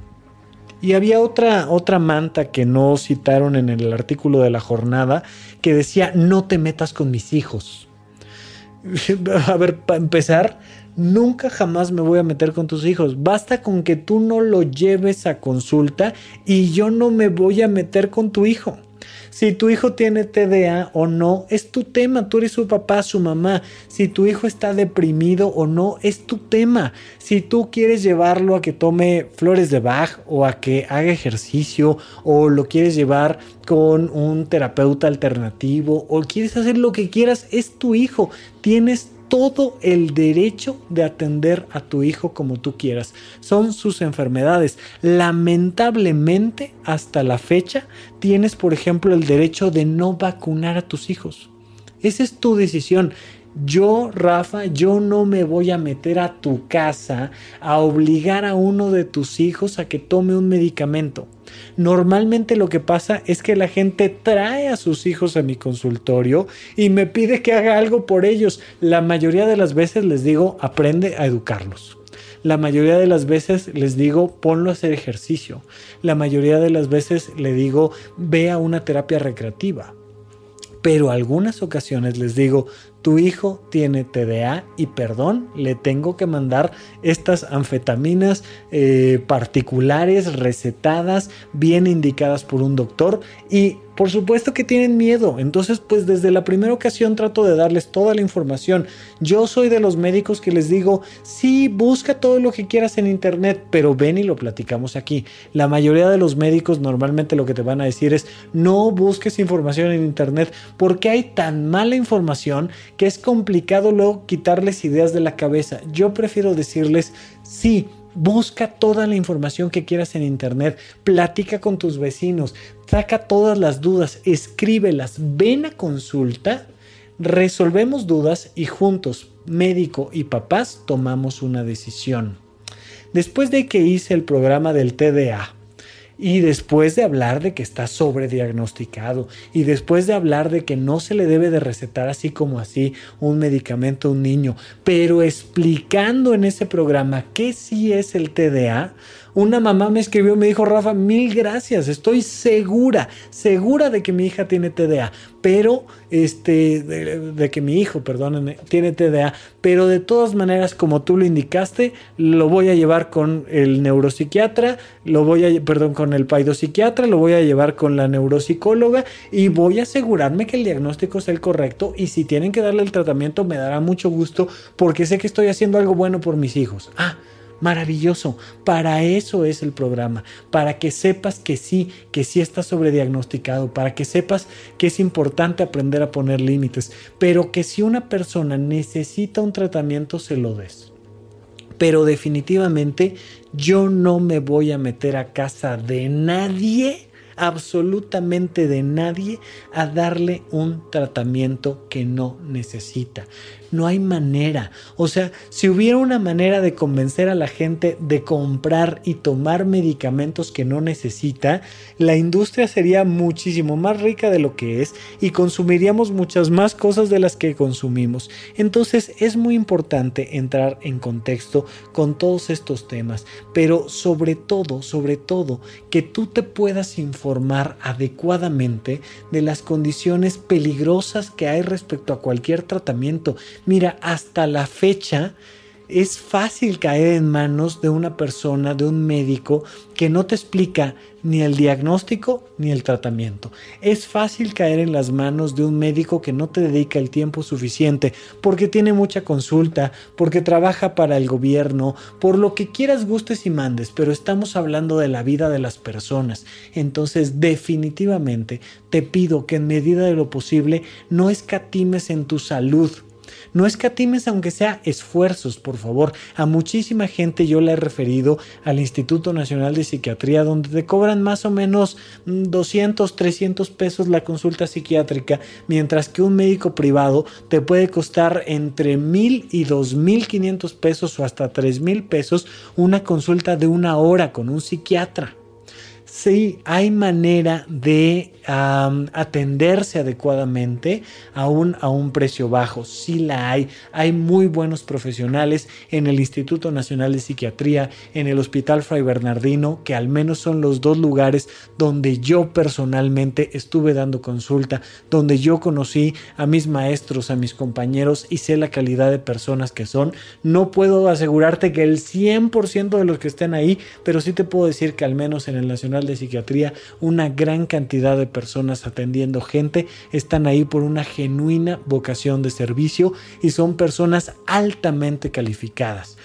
Y había otra, otra manta que no citaron en el artículo de la jornada que decía, no te metas con mis hijos. a ver, para empezar, nunca jamás me voy a meter con tus hijos. Basta con que tú no lo lleves a consulta y yo no me voy a meter con tu hijo. Si tu hijo tiene TDA o no, es tu tema. Tú eres su papá, su mamá. Si tu hijo está deprimido o no, es tu tema. Si tú quieres llevarlo a que tome flores de Bach o a que haga ejercicio o lo quieres llevar con un terapeuta alternativo o quieres hacer lo que quieras, es tu hijo. Tienes todo el derecho de atender a tu hijo como tú quieras. Son sus enfermedades. Lamentablemente, hasta la fecha, tienes, por ejemplo, el derecho de no vacunar a tus hijos. Esa es tu decisión. Yo, Rafa, yo no me voy a meter a tu casa a obligar a uno de tus hijos a que tome un medicamento. Normalmente lo que pasa es que la gente trae a sus hijos a mi consultorio y me pide que haga algo por ellos. La mayoría de las veces les digo, aprende a educarlos. La mayoría de las veces les digo, ponlo a hacer ejercicio. La mayoría de las veces le digo, ve a una terapia recreativa. Pero algunas ocasiones les digo, tu hijo tiene TDA y perdón, le tengo que mandar estas anfetaminas eh, particulares, recetadas, bien indicadas por un doctor y por supuesto que tienen miedo. Entonces, pues desde la primera ocasión trato de darles toda la información. Yo soy de los médicos que les digo, sí, busca todo lo que quieras en internet, pero ven y lo platicamos aquí. La mayoría de los médicos normalmente lo que te van a decir es, no busques información en internet porque hay tan mala información que es complicado luego quitarles ideas de la cabeza. Yo prefiero decirles, sí, Busca toda la información que quieras en internet, platica con tus vecinos, saca todas las dudas, escríbelas, ven a consulta, resolvemos dudas y juntos, médico y papás, tomamos una decisión. Después de que hice el programa del TDA, y después de hablar de que está sobrediagnosticado y después de hablar de que no se le debe de recetar así como así un medicamento a un niño, pero explicando en ese programa qué sí es el TDA, una mamá me escribió, me dijo, Rafa, mil gracias, estoy segura, segura de que mi hija tiene TDA, pero, este, de, que mi hijo, perdónenme, tiene TDA, pero de todas maneras, como tú lo indicaste, lo voy a llevar con el neuropsiquiatra, lo voy a, perdón, con el paidopsiquiatra, lo voy a llevar con la neuropsicóloga y voy a asegurarme que el diagnóstico sea el correcto y si tienen que darle el tratamiento me dará mucho gusto porque sé que estoy haciendo algo bueno por mis hijos. Ah, Maravilloso. Para eso es el programa. Para que sepas que sí, que sí estás sobrediagnosticado. Para que sepas que es importante aprender a poner límites. Pero que si una persona necesita un tratamiento, se lo des. Pero definitivamente yo no me voy a meter a casa de nadie absolutamente de nadie a darle un tratamiento que no necesita. No hay manera. O sea, si hubiera una manera de convencer a la gente de comprar y tomar medicamentos que no necesita, la industria sería muchísimo más rica de lo que es y consumiríamos muchas más cosas de las que consumimos. Entonces es muy importante entrar en contexto con todos estos temas, pero sobre todo, sobre todo, que tú te puedas informar adecuadamente de las condiciones peligrosas que hay respecto a cualquier tratamiento. Mira, hasta la fecha es fácil caer en manos de una persona, de un médico, que no te explica ni el diagnóstico ni el tratamiento. Es fácil caer en las manos de un médico que no te dedica el tiempo suficiente, porque tiene mucha consulta, porque trabaja para el gobierno, por lo que quieras, gustes y mandes, pero estamos hablando de la vida de las personas. Entonces, definitivamente, te pido que en medida de lo posible no escatimes en tu salud no escatimes aunque sea esfuerzos, por favor. A muchísima gente yo le he referido al Instituto Nacional de Psiquiatría donde te cobran más o menos 200, mm, 300 pesos la consulta psiquiátrica, mientras que un médico privado te puede costar entre mil y dos mil quinientos pesos o hasta tres mil pesos una consulta de una hora con un psiquiatra sí hay manera de atenderse adecuadamente aún a un precio bajo. Sí la hay. Hay muy buenos profesionales en el Instituto Nacional de Psiquiatría, en el Hospital Fray Bernardino, que al menos son los dos lugares donde yo personalmente estuve dando consulta, donde yo conocí a mis maestros, a mis compañeros y sé la calidad de personas que son. No puedo asegurarte que el 100% de los que estén ahí, pero sí te puedo decir que al menos en el Nacional de Psiquiatría una gran cantidad de personas atendiendo gente están ahí por una genuina vocación de servicio y son personas altamente calificadas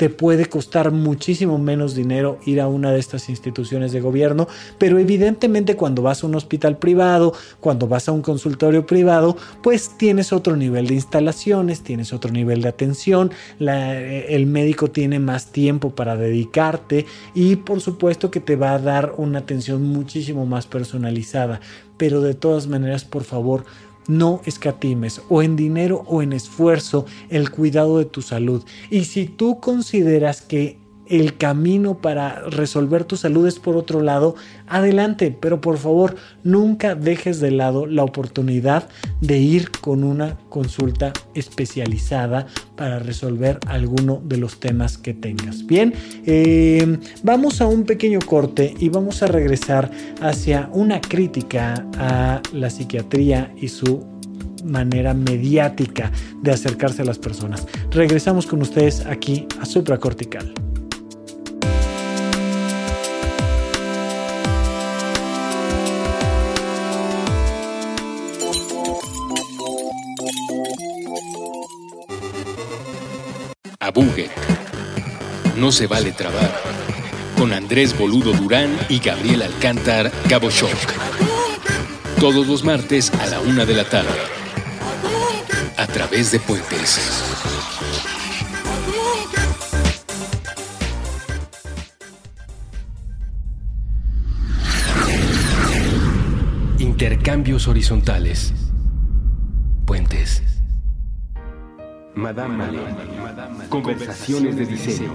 te puede costar muchísimo menos dinero ir a una de estas instituciones de gobierno, pero evidentemente cuando vas a un hospital privado, cuando vas a un consultorio privado, pues tienes otro nivel de instalaciones, tienes otro nivel de atención, el médico tiene más tiempo para dedicarte y por supuesto que te va a dar una atención muchísimo más personalizada, pero de todas maneras, por favor, no escatimes o en dinero o en esfuerzo el cuidado de tu salud. Y si tú consideras que el camino para resolver tu salud es por otro lado, adelante, pero por favor nunca dejes de lado la oportunidad de ir con una consulta especializada para resolver alguno de los temas que tengas. Bien, eh, vamos a un pequeño corte y vamos a regresar hacia una crítica a la psiquiatría y su manera mediática de acercarse a las personas. Regresamos con ustedes aquí a Supracortical. No se vale trabar. Con Andrés Boludo Durán y Gabriel Alcántar Gabo Shock. Todos los martes a la una de la tarde. A través de puentes. Intercambios horizontales. Madame Malé. Conversaciones de diseño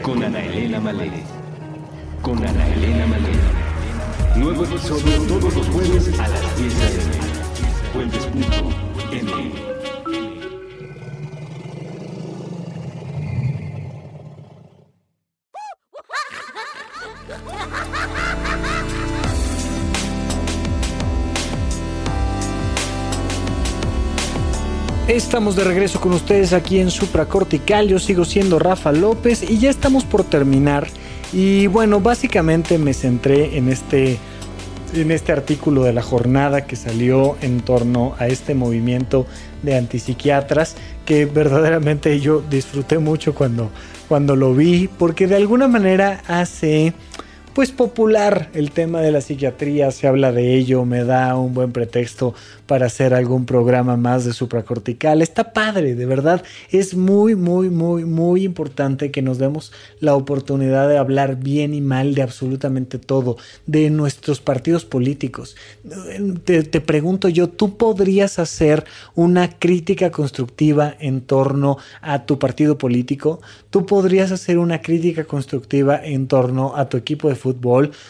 con Ana Elena Malé. Con Ana Elena Malé. Nuevo episodio todos los jueves a las 10 a.m. Fuentes.m. Estamos de regreso con ustedes aquí en Supracortical. Yo sigo siendo Rafa López y ya estamos por terminar. Y bueno, básicamente me centré en este, en este artículo de la jornada que salió en torno a este movimiento de antipsiquiatras que verdaderamente yo disfruté mucho cuando, cuando lo vi, porque de alguna manera hace pues popular el tema de la psiquiatría, se habla de ello, me da un buen pretexto para hacer algún programa más de supracortical. Está padre, de verdad, es muy, muy, muy, muy importante que nos demos la oportunidad de hablar bien y mal de absolutamente todo, de nuestros partidos políticos. Te, te pregunto yo, ¿tú podrías hacer una crítica constructiva en torno a tu partido político? ¿Tú podrías hacer una crítica constructiva en torno a tu equipo de fútbol,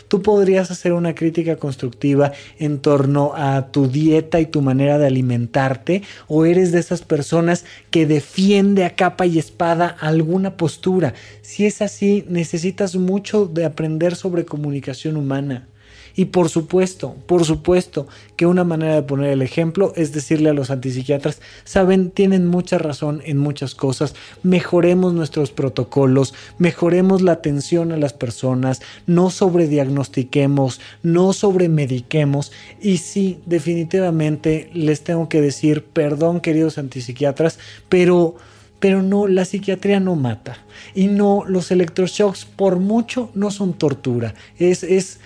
tú podrías hacer una crítica constructiva en torno a tu dieta y tu manera de alimentarte, o eres de esas personas que defiende a capa y espada alguna postura. Si es así, necesitas mucho de aprender sobre comunicación humana. Y por supuesto, por supuesto que una manera de poner el ejemplo es decirle a los antipsiquiatras, saben, tienen mucha razón en muchas cosas, mejoremos nuestros protocolos, mejoremos la atención a las personas, no sobrediagnostiquemos, no sobremediquemos y sí, definitivamente les tengo que decir, perdón queridos antipsiquiatras, pero pero no, la psiquiatría no mata. Y no, los electroshocks por mucho no son tortura. Es, es,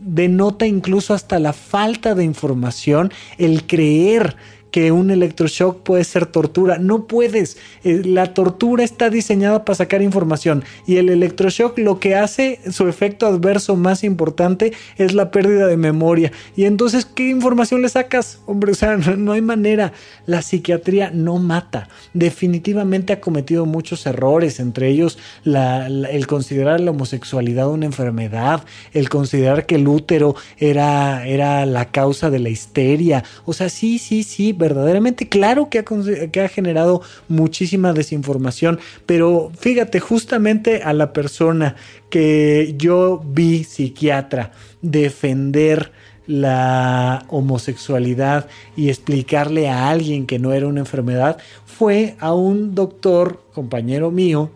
denota incluso hasta la falta de información el creer que un electroshock puede ser tortura. No puedes. Eh, la tortura está diseñada para sacar información y el electroshock lo que hace, su efecto adverso más importante es la pérdida de memoria. Y entonces, ¿qué información le sacas? Hombre, o sea, no, hay manera. La psiquiatría no mata. Definitivamente ha cometido muchos errores, entre ellos el considerar la homosexualidad una enfermedad, el considerar que el útero era, era la causa de la histeria. O sea, sí, sí, sí, verdaderamente. Claro que ha, que ha generado muchísima desinformación, pero fíjate, justamente a la persona que yo vi psiquiatra defender la homosexualidad y explicarle a alguien que no era una enfermedad fue a un doctor, compañero mío,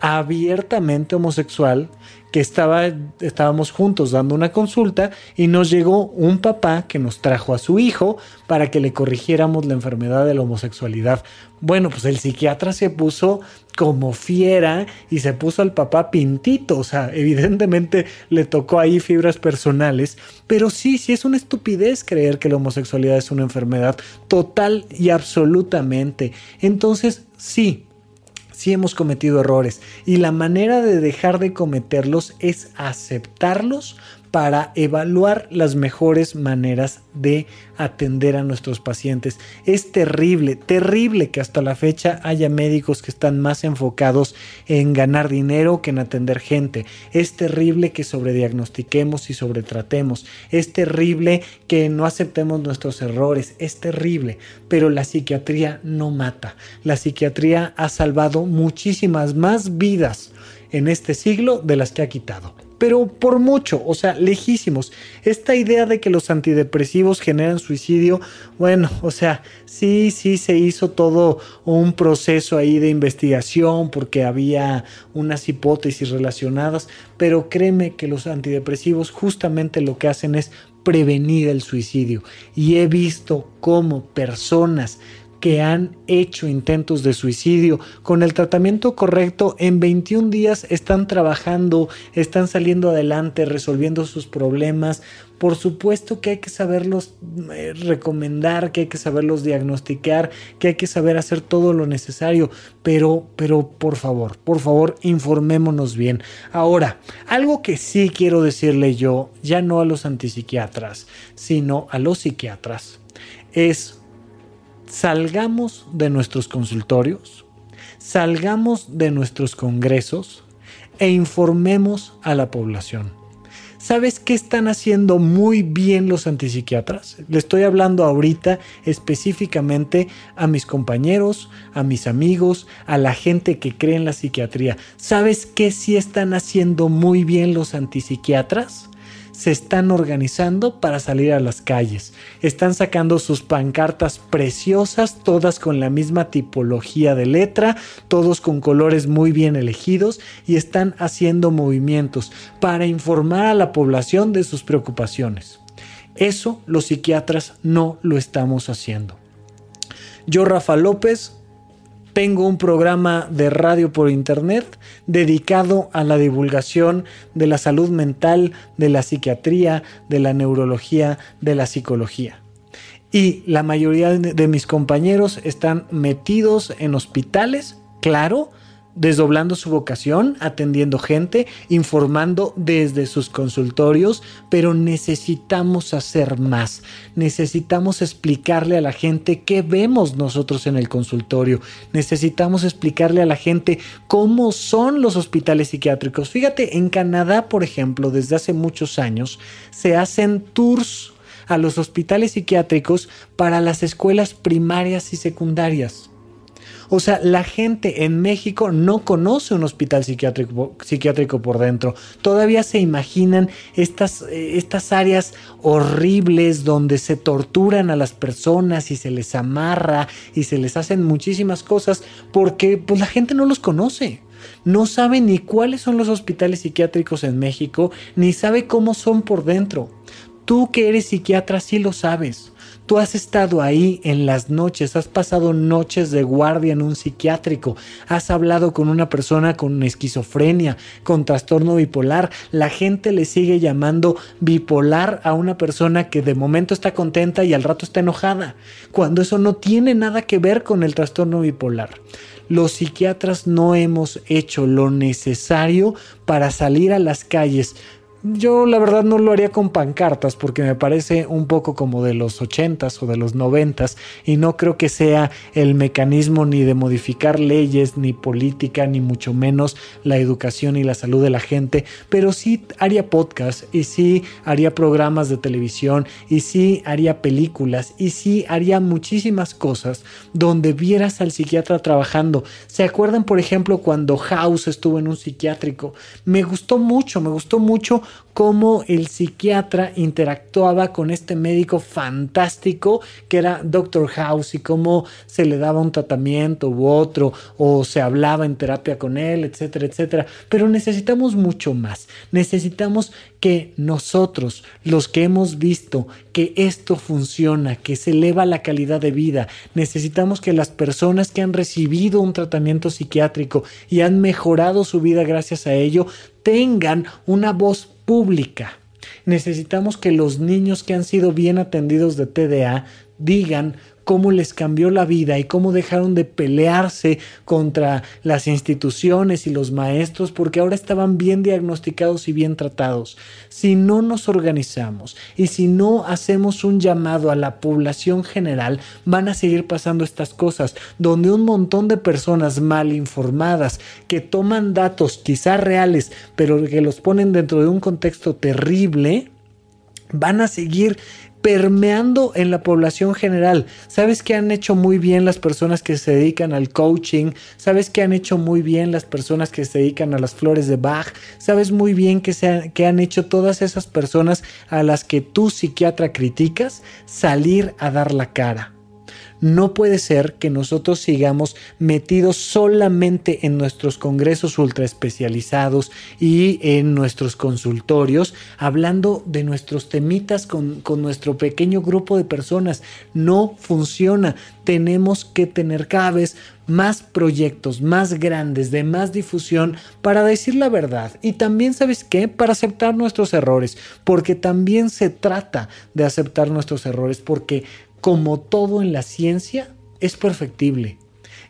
abiertamente homosexual, que estaba, estábamos juntos dando una consulta y nos llegó un papá que nos trajo a su hijo para que le corrigiéramos la enfermedad de la homosexualidad. Bueno, pues el psiquiatra se puso como fiera y se puso al papá pintito, o sea, evidentemente le tocó ahí fibras personales, pero sí, sí es una estupidez creer que la homosexualidad es una enfermedad total y absolutamente. Entonces, sí, sí hemos cometido errores. Y la manera de dejar de cometerlos es aceptarlos para evaluar las mejores maneras de atender a nuestros pacientes. Es terrible, terrible que hasta la fecha haya médicos que están más enfocados en ganar dinero que en atender gente. Es terrible que sobrediagnostiquemos y sobretratemos. Es terrible que no aceptemos nuestros errores. Es terrible, pero la psiquiatría no mata. La psiquiatría ha salvado muchísimas más vidas en este siglo de las que ha quitado pero por mucho, o sea, lejísimos. Esta idea de que los antidepresivos generan suicidio, bueno, o sea, sí, sí se hizo todo un proceso ahí de investigación porque había unas hipótesis relacionadas, pero créeme que los antidepresivos justamente lo que hacen es prevenir el suicidio. Y he visto cómo personas que han hecho intentos de suicidio. Con el tratamiento correcto, en 21 días están trabajando, están saliendo adelante, resolviendo sus problemas. Por supuesto que hay que saberlos eh, recomendar, que hay que saberlos diagnosticar, que hay que saber hacer todo lo necesario, pero, pero por favor, por favor, informémonos bien. Ahora, algo que sí quiero decirle yo, ya no a los antipsiquiatras, sino a los psiquiatras, es salgamos de nuestros consultorios, salgamos de nuestros congresos e informemos a la población. ¿Sabes qué están haciendo muy bien los antipsiquiatras? Le estoy hablando ahorita específicamente a mis compañeros, a mis amigos, a la gente que cree en la psiquiatría. ¿Sabes qué sí están haciendo muy bien los antipsiquiatras? Se están organizando para salir a las calles. Están sacando sus pancartas preciosas, todas con la misma tipología de letra, todos con colores muy bien elegidos y están haciendo movimientos para informar a la población de sus preocupaciones. Eso los psiquiatras no lo estamos haciendo. Yo, Rafa López, tengo un programa de radio por internet dedicado a la divulgación de la salud mental, de la psiquiatría, de la neurología, de la psicología. Y la mayoría de mis compañeros están metidos en hospitales, claro, desdoblando su vocación, atendiendo gente, informando desde sus consultorios, pero necesitamos hacer más. Necesitamos explicarle a la gente qué vemos nosotros en el consultorio. Necesitamos explicarle a la gente cómo son los hospitales psiquiátricos. Fíjate, en Canadá, por ejemplo, desde hace muchos años, se hacen tours a los hospitales psiquiátricos para las escuelas primarias y secundarias. O sea, la gente en México no conoce un hospital psiquiátrico, por dentro. Todavía se imaginan estas, eh, estas áreas horribles donde se torturan a las personas y se les amarra y se les hacen muchísimas cosas porque pues, la gente no los conoce no sabe ni cuáles son los hospitales psiquiátricos en México, ni sabe cómo son por dentro. Tú que eres psiquiatra sí lo sabes. Tú has estado ahí en las noches, has pasado noches de guardia en un psiquiátrico, has hablado con una persona con esquizofrenia, con trastorno bipolar. La gente le sigue llamando bipolar a una persona que de momento está contenta y al rato está enojada, cuando eso no tiene nada que ver con el trastorno bipolar los psiquiatras no hemos hecho lo necesario para salir a las calles yo la verdad no lo haría con pancartas porque me parece un poco como de los 80s o de los 90s y no creo que sea el mecanismo ni de modificar leyes, ni política, ni mucho menos la educación y la salud de la gente, pero sí haría podcast y sí haría programas de televisión y sí haría películas y sí haría muchísimas cosas donde vieras al psiquiatra trabajando. ¿Se acuerdan por ejemplo cuando House estuvo en un psiquiátrico? Me gustó mucho, me gustó mucho cómo el psiquiatra interactuaba con este médico fantástico que era Doctor House y cómo se le daba un tratamiento u otro o se hablaba en terapia con él, etcétera, etcétera. Pero necesitamos mucho más. Necesitamos que nosotros, los que hemos visto que esto funciona, que se eleva la calidad de vida, necesitamos que las personas que han recibido un tratamiento psiquiátrico y han mejorado su vida gracias a ello, tengan una voz pública. Necesitamos que los niños que han sido bien atendidos de TDA digan cómo les cambió la vida y cómo dejaron de pelearse contra las instituciones y los maestros porque ahora estaban bien diagnosticados y bien tratados. Si no nos organizamos y si no hacemos un llamado a la población general, van a seguir pasando estas cosas, donde un montón de personas mal informadas que toman datos quizá reales, pero que los ponen dentro de un contexto terrible, van a seguir permeando en la población general. ¿Sabes qué han hecho muy bien las personas que se dedican al coaching? ¿Sabes qué han hecho muy bien las personas que se dedican a las flores de Bach? ¿Sabes muy bien qué, se han hecho todas esas personas a las que tú psiquiatra criticas? Salir a dar la cara. No puede ser que nosotros sigamos metidos solamente en nuestros congresos ultra especializados y en nuestros consultorios, hablando de nuestros temitas con, con nuestro pequeño grupo de personas. No funciona. Tenemos que tener cada vez más proyectos, más grandes, de más difusión para decir la verdad. Y también, ¿sabes qué? Para aceptar nuestros errores, porque también se trata de aceptar nuestros errores, porque como todo en la ciencia, es perfectible.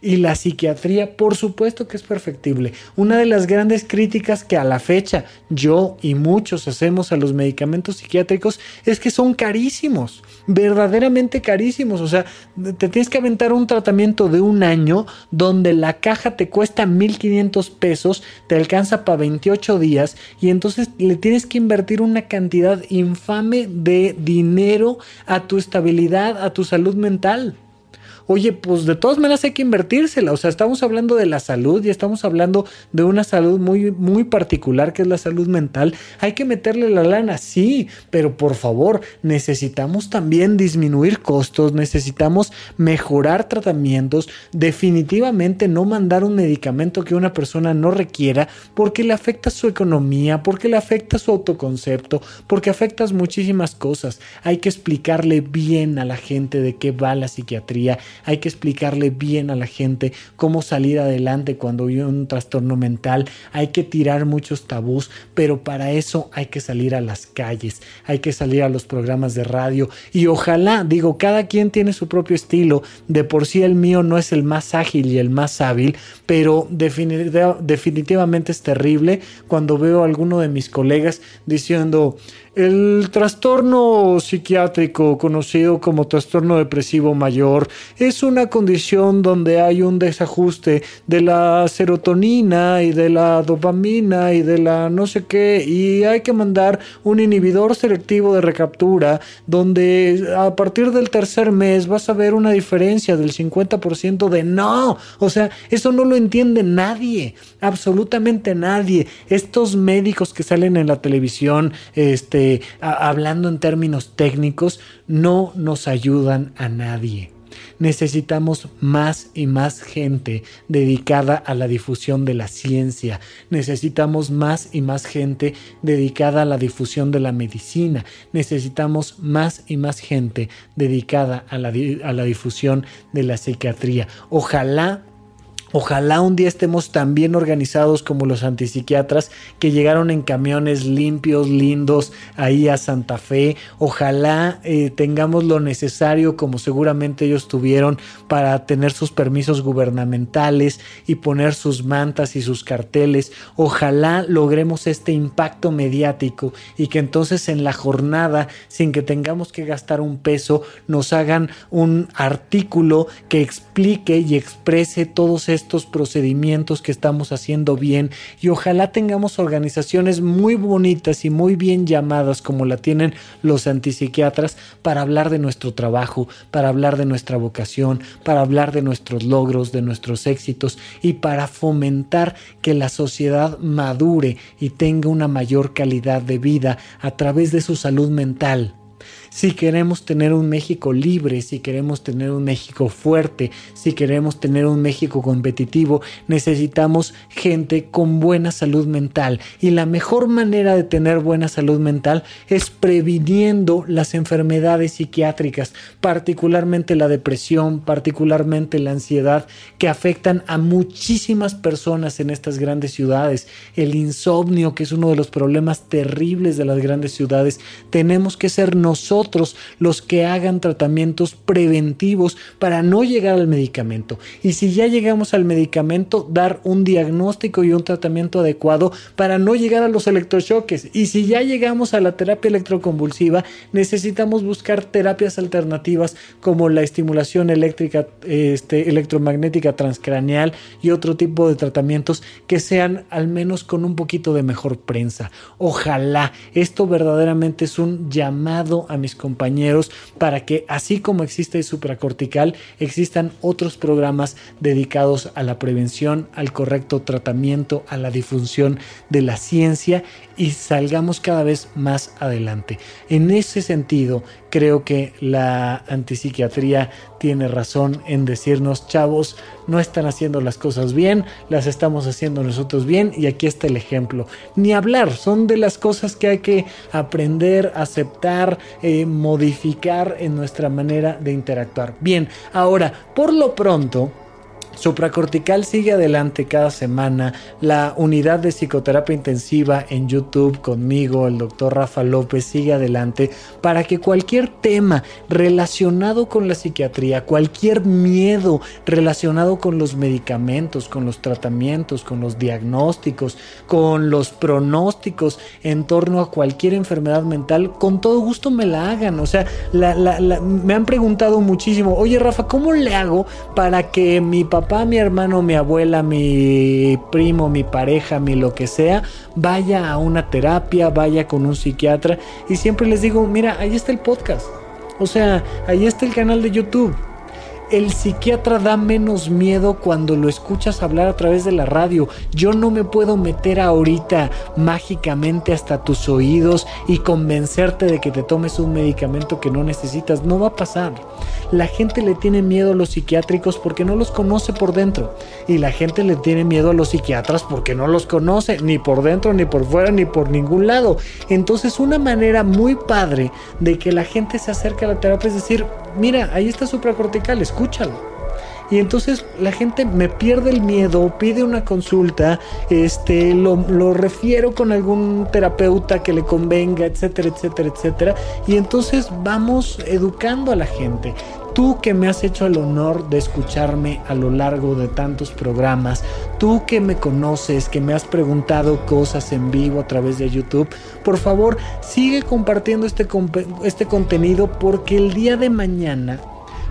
Y la psiquiatría, por supuesto que es perfectible. Una de las grandes críticas que a la fecha yo y muchos hacemos a los medicamentos psiquiátricos es que son carísimos, verdaderamente carísimos. O sea, te tienes que aventar un tratamiento de un año donde la caja te cuesta 1.500 pesos, te alcanza para 28 días y entonces le tienes que invertir una cantidad infame de dinero a tu estabilidad, a tu salud mental oye, pues de todas maneras hay que invertírsela. O sea, estamos hablando de la salud y estamos hablando de una salud muy, muy particular que es la salud mental. Hay que meterle la lana, sí, pero por favor, necesitamos también disminuir costos, necesitamos mejorar tratamientos, definitivamente no mandar un medicamento que una persona no requiera porque le afecta su economía, porque le afecta su autoconcepto, porque afecta muchísimas cosas. Hay que explicarle bien a la gente de qué va la psiquiatría hay que explicarle bien a la gente cómo salir adelante cuando vive un trastorno mental, hay que tirar muchos tabús, pero para eso hay que salir a las calles, hay que salir a los programas de radio. Y ojalá, digo, cada quien tiene su propio estilo, de por sí el mío no es el más ágil y el más hábil, pero definitivamente es terrible cuando veo a alguno de mis colegas diciendo, el trastorno psiquiátrico, conocido como trastorno depresivo mayor, es una condición donde hay un desajuste de la serotonina y de la dopamina y de la no sé qué, y hay que mandar un inhibidor selectivo de recaptura, donde a partir del tercer mes vas a ver una diferencia del 50% de no. O sea, eso no lo entiende nadie, absolutamente nadie. Estos médicos que salen en la televisión, este, hablando en términos técnicos, no nos ayudan a nadie. Necesitamos más y más gente dedicada a la difusión de la ciencia. Necesitamos más y más gente dedicada a la difusión de la medicina. Necesitamos más y más gente dedicada a la, a la difusión de la psiquiatría. Ojalá Ojalá un día estemos tan bien organizados como los antipsiquiatras que llegaron en camiones limpios, lindos, ahí a Santa Fe. Ojalá eh, tengamos lo necesario como seguramente ellos tuvieron para tener sus permisos gubernamentales y poner sus mantas y sus carteles. Ojalá logremos este impacto mediático y que entonces en la jornada, sin que tengamos que gastar un peso, nos hagan un artículo que explique y exprese todos estos estos procedimientos que estamos haciendo bien. Y ojalá tengamos organizaciones muy bonitas y muy bien llamadas como la tienen los antipsiquiatras para hablar de nuestro trabajo, para hablar de nuestra vocación, para hablar de nuestros logros, de nuestros éxitos y para fomentar que la sociedad madure y tenga una mayor calidad de vida a través de su salud mental si queremos tener un México libre, si queremos tener un México fuerte, si queremos tener un México competitivo, necesitamos gente con buena salud mental. Y la mejor manera de tener buena salud mental es previniendo las enfermedades psiquiátricas, particularmente la depresión, particularmente la ansiedad, que afectan a muchísimas personas en estas grandes ciudades. El insomnio, que es uno de los problemas terribles de las grandes ciudades. Tenemos que ser nosotros los que hagan tratamientos preventivos para no llegar al medicamento. Y si ya llegamos al medicamento, dar un diagnóstico y un tratamiento adecuado para no llegar a los electrochoques. Y si ya llegamos a la terapia electroconvulsiva, necesitamos buscar terapias alternativas como la estimulación eléctrica, este, electromagnética transcraneal y otro tipo de tratamientos que sean al menos con un poquito de mejor prensa. Ojalá esto verdaderamente es un llamado a mis compañeros para que así como existe el supracortical, existan otros programas dedicados a la prevención, al correcto tratamiento, a la difusión de la ciencia y salgamos cada vez más adelante. En ese sentido, creo que la antipsiquiatría tiene razón en decirnos, chavos, no están haciendo las cosas bien, las estamos haciendo nosotros bien y aquí está el ejemplo. Ni hablar, son de las cosas que hay que aprender, aceptar, eh, modificar en nuestra manera de interactuar. Bien, ahora, por lo pronto, Supracortical sigue adelante cada semana. La unidad de psicoterapia intensiva en YouTube conmigo, el doctor Rafa López, sigue adelante para que cualquier tema relacionado con la psiquiatría, cualquier miedo relacionado con los medicamentos, con los tratamientos, con los diagnósticos, con los pronósticos en torno a cualquier enfermedad mental, con todo gusto me la hagan. O sea, me han preguntado muchísimo, oye Rafa, ¿cómo le hago para que mi papá papá, mi hermano, mi abuela, mi primo, mi pareja, mi lo que sea, vaya a una terapia, vaya con un psiquiatra y siempre les digo, mira, ahí está el podcast. O sea, ahí está el canal de YouTube el psiquiatra da menos miedo cuando lo escuchas hablar a través de la radio. Yo no me puedo meter ahorita mágicamente hasta tus oídos y convencerte de que te tomes un medicamento que no necesitas. No va a pasar. La gente le tiene miedo a los psiquiátricos porque no los conoce por dentro. Y la gente le tiene miedo a los psiquiatras porque no los conoce, ni por dentro, ni por fuera, ni por ningún lado. Entonces una manera muy padre de que la gente se acerque a la terapia es decir, mira, ahí está supracortical, escúchalo y entonces la gente me pierde el miedo, pide una consulta, este, lo, lo refiero con algún terapeuta que le convenga, etcétera, etcétera, etcétera. Y entonces vamos educando a la gente. Tú que me has hecho el honor de escucharme a lo largo de tantos programas, tú que me conoces, que me has preguntado cosas en vivo a través de YouTube, por favor sigue compartiendo este, este contenido porque el día de mañana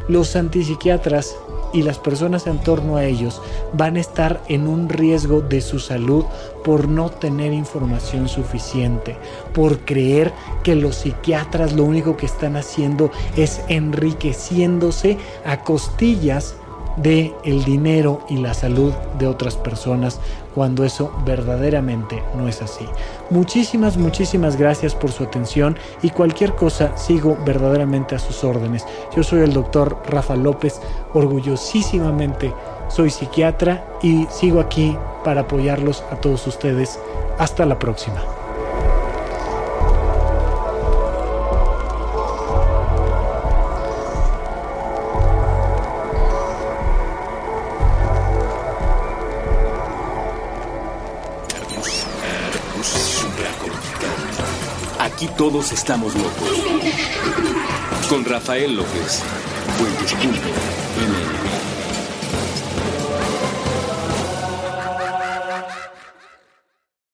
los antipsiquiatras y las personas en torno a ellos van a estar en un riesgo de su salud por no tener información suficiente, por creer que los psiquiatras lo único que están haciendo es enriqueciéndose a costillas de el dinero y la salud de otras personas cuando eso verdaderamente no es así. Muchísimas, muchísimas gracias por su atención y cualquier cosa sigo verdaderamente a sus órdenes. Yo soy el doctor Rafa López, orgullosísimamente soy psiquiatra y sigo aquí para apoyarlos a todos ustedes. Hasta la próxima. Todos estamos locos. Con Rafael López. Fuentes.mx